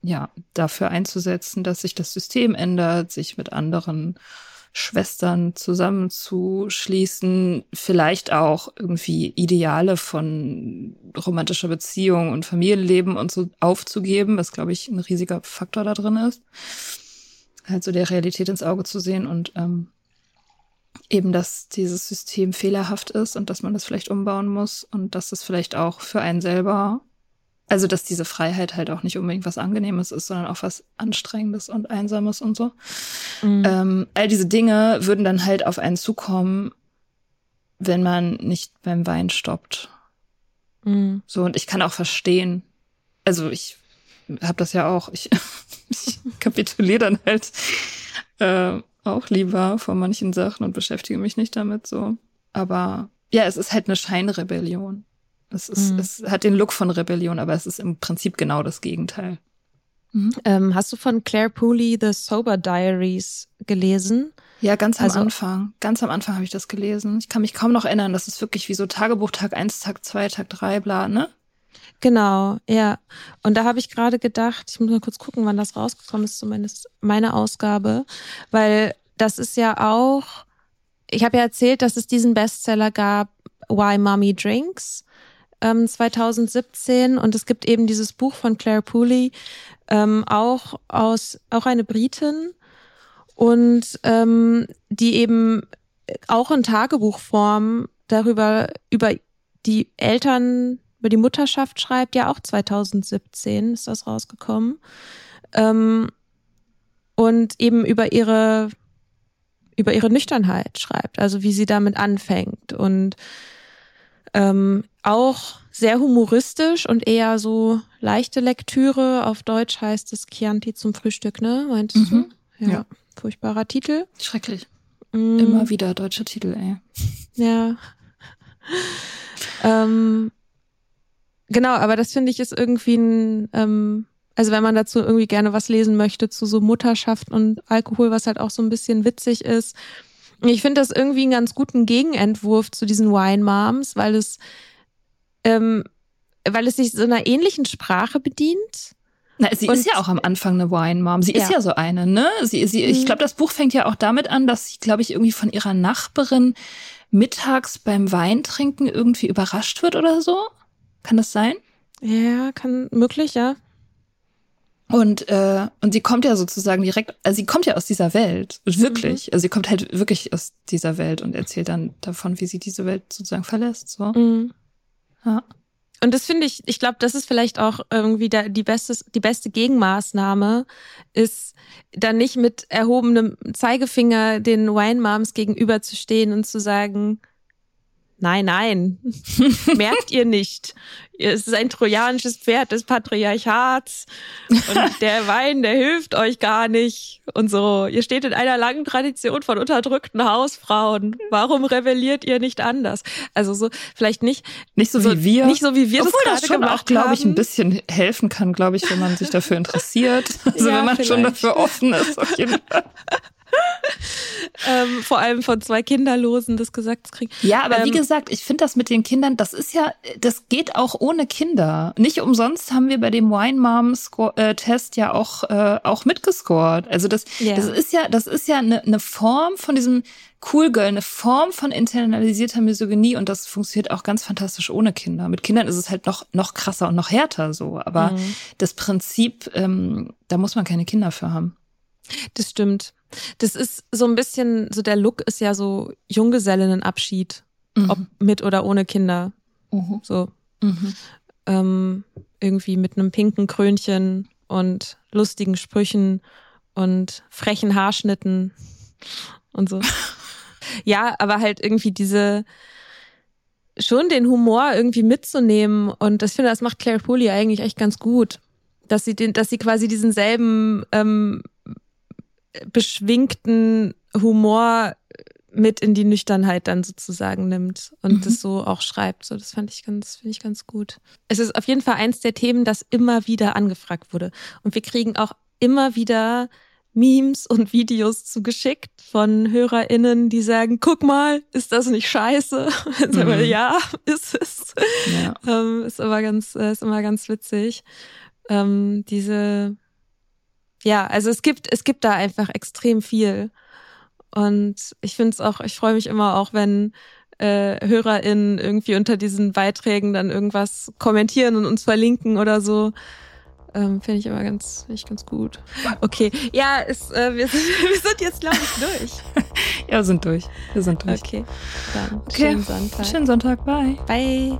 ja dafür einzusetzen, dass sich das System ändert, sich mit anderen Schwestern zusammenzuschließen, vielleicht auch irgendwie Ideale von romantischer Beziehung und Familienleben und so aufzugeben, was glaube ich ein riesiger Faktor da drin ist. Halt so der Realität ins Auge zu sehen und ähm, eben, dass dieses System fehlerhaft ist und dass man das vielleicht umbauen muss und dass es vielleicht auch für einen selber, also dass diese Freiheit halt auch nicht unbedingt was Angenehmes ist, sondern auch was Anstrengendes und Einsames und so. Ähm, all diese Dinge würden dann halt auf einen zukommen, wenn man nicht beim Wein stoppt. Mhm. So, und ich kann auch verstehen, also ich habe das ja auch, ich, ich kapituliere dann halt äh, auch lieber vor manchen Sachen und beschäftige mich nicht damit so. Aber ja, es ist halt eine Scheinrebellion. Es, ist, Mhm. es hat den Look von Rebellion, aber es ist im Prinzip genau das Gegenteil. Mhm. Ähm, hast du von Claire Pooley The Sober Diaries gelesen? Ja, ganz am also, Anfang. Ganz am Anfang habe ich das gelesen. Ich kann mich kaum noch erinnern. Das ist wirklich wie so Tagebuch Tag 1, Tag 2, Tag 3, bla, ne? Genau, ja. Und da habe ich gerade gedacht, ich muss mal kurz gucken, wann das rausgekommen ist, zumindest meine Ausgabe, weil das ist ja auch, ich habe ja erzählt, dass es diesen Bestseller gab, Why Mommy Drinks, ähm, 2017 und es gibt eben dieses Buch von Claire Pooley, ähm, auch aus, auch eine Britin und ähm, die eben auch in Tagebuchform darüber, über die Eltern über die Mutterschaft schreibt, ja auch 2017 ist das rausgekommen. Ähm, und eben über ihre, über ihre Nüchternheit schreibt, also wie sie damit anfängt. Und ähm, auch sehr humoristisch und eher so leichte Lektüre. Auf Deutsch heißt es Chianti zum Frühstück, ne? Meintest mhm. du? Ja. ja. Furchtbarer Titel. Schrecklich. Mm. Immer wieder deutscher Titel, ey. Ja. ähm, Genau, aber das finde ich ist irgendwie ein, ähm, also wenn man dazu irgendwie gerne was lesen möchte zu so Mutterschaft und Alkohol, was halt auch so ein bisschen witzig ist. Ich finde das irgendwie einen ganz guten Gegenentwurf zu diesen Wine Moms, weil es, ähm, weil es sich so einer ähnlichen Sprache bedient. Na, sie und, ist ja auch am Anfang eine Wine Mom. Sie ja. ist ja so eine, ne? Sie, sie, ich mhm. glaube, das Buch fängt ja auch damit an, dass sie, glaube ich, irgendwie von ihrer Nachbarin mittags beim Weintrinken irgendwie überrascht wird oder so. Kann das sein? Ja, kann möglich, ja. Und, äh, und sie kommt ja sozusagen direkt, also sie kommt ja aus dieser Welt, wirklich. Mhm. Also sie kommt halt wirklich aus dieser Welt und erzählt dann davon, wie sie diese Welt sozusagen verlässt. So. Mhm. Ja. Und das finde ich, ich glaube, das ist vielleicht auch irgendwie da die beste, die beste Gegenmaßnahme, ist dann nicht mit erhobenem Zeigefinger den Wine Moms gegenüberzustehen und zu sagen, Nein, nein, merkt ihr nicht. Es ist ein trojanisches Pferd des Patriarchats und der Wein, der hilft euch gar nicht und so. Ihr steht in einer langen Tradition von unterdrückten Hausfrauen. Warum rebelliert ihr nicht anders? Also so vielleicht nicht nicht so, so wie wir, nicht so wie wir Obwohl das, das schon auch, glaube ich, ein bisschen helfen kann, glaube ich, wenn man sich dafür interessiert. Also ja, wenn man vielleicht. schon dafür offen ist, auf jeden Fall. ähm, vor allem von zwei Kinderlosen das gesagt zu kriegen. Ja, aber ähm, wie gesagt, ich finde das mit den Kindern, das ist ja, das geht auch ohne Kinder. Nicht umsonst haben wir bei dem Wine Mom äh, Test ja auch äh, auch mitgescored. Also das, yeah. das ist ja, das ist ja eine, eine Form von diesem Cool Girl, eine Form von internalisierter Misogynie und das funktioniert auch ganz fantastisch ohne Kinder. Mit Kindern ist es halt noch noch krasser und noch härter so. Aber mhm. das Prinzip, ähm, da muss man keine Kinder für haben. Das stimmt. Das ist so ein bisschen, so der Look ist ja so Junggesellinnenabschied, mhm. ob mit oder ohne Kinder. Mhm. So. Mhm. Ähm, irgendwie mit einem pinken Krönchen und lustigen Sprüchen und frechen Haarschnitten und so. ja, aber halt irgendwie diese, schon den Humor irgendwie mitzunehmen und das finde, das macht Claire Pooley eigentlich echt ganz gut, dass sie den, dass sie quasi diesen selben ähm, beschwingten Humor mit in die Nüchternheit dann sozusagen nimmt und mhm. das so auch schreibt. So, das fand ich ganz, finde ich ganz gut. Es ist auf jeden Fall eins der Themen, das immer wieder angefragt wurde. Und wir kriegen auch immer wieder Memes und Videos zugeschickt von HörerInnen, die sagen, guck mal, ist das nicht scheiße? Mhm. Wir, ja, ist es. Ja. Ähm, ist immer ganz, ist immer ganz witzig. Ähm, diese, ja, also es gibt, es gibt da einfach extrem viel. Und ich finde es auch, ich freue mich immer auch, wenn äh, HörerInnen irgendwie unter diesen Beiträgen dann irgendwas kommentieren und uns verlinken oder so. Ähm, finde ich immer ganz, ich ganz gut. Okay, ja, es, äh, wir, sind, wir sind jetzt, glaube ich, durch. ja, wir sind durch. Wir sind durch. Okay, dann okay. schönen Sonntag. Schönen Sonntag, bye. Bye.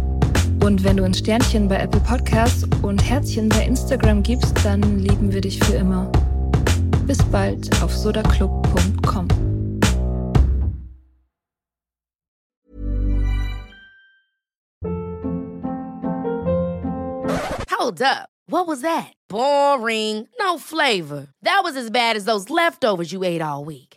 Und wenn du ein Sternchen bei Apple Podcasts und Herzchen bei Instagram gibst, dann lieben wir dich für immer. Bis bald auf sodaclub.com. Hold up. What was that? Boring. No flavor. That was as bad as those leftovers you ate all week.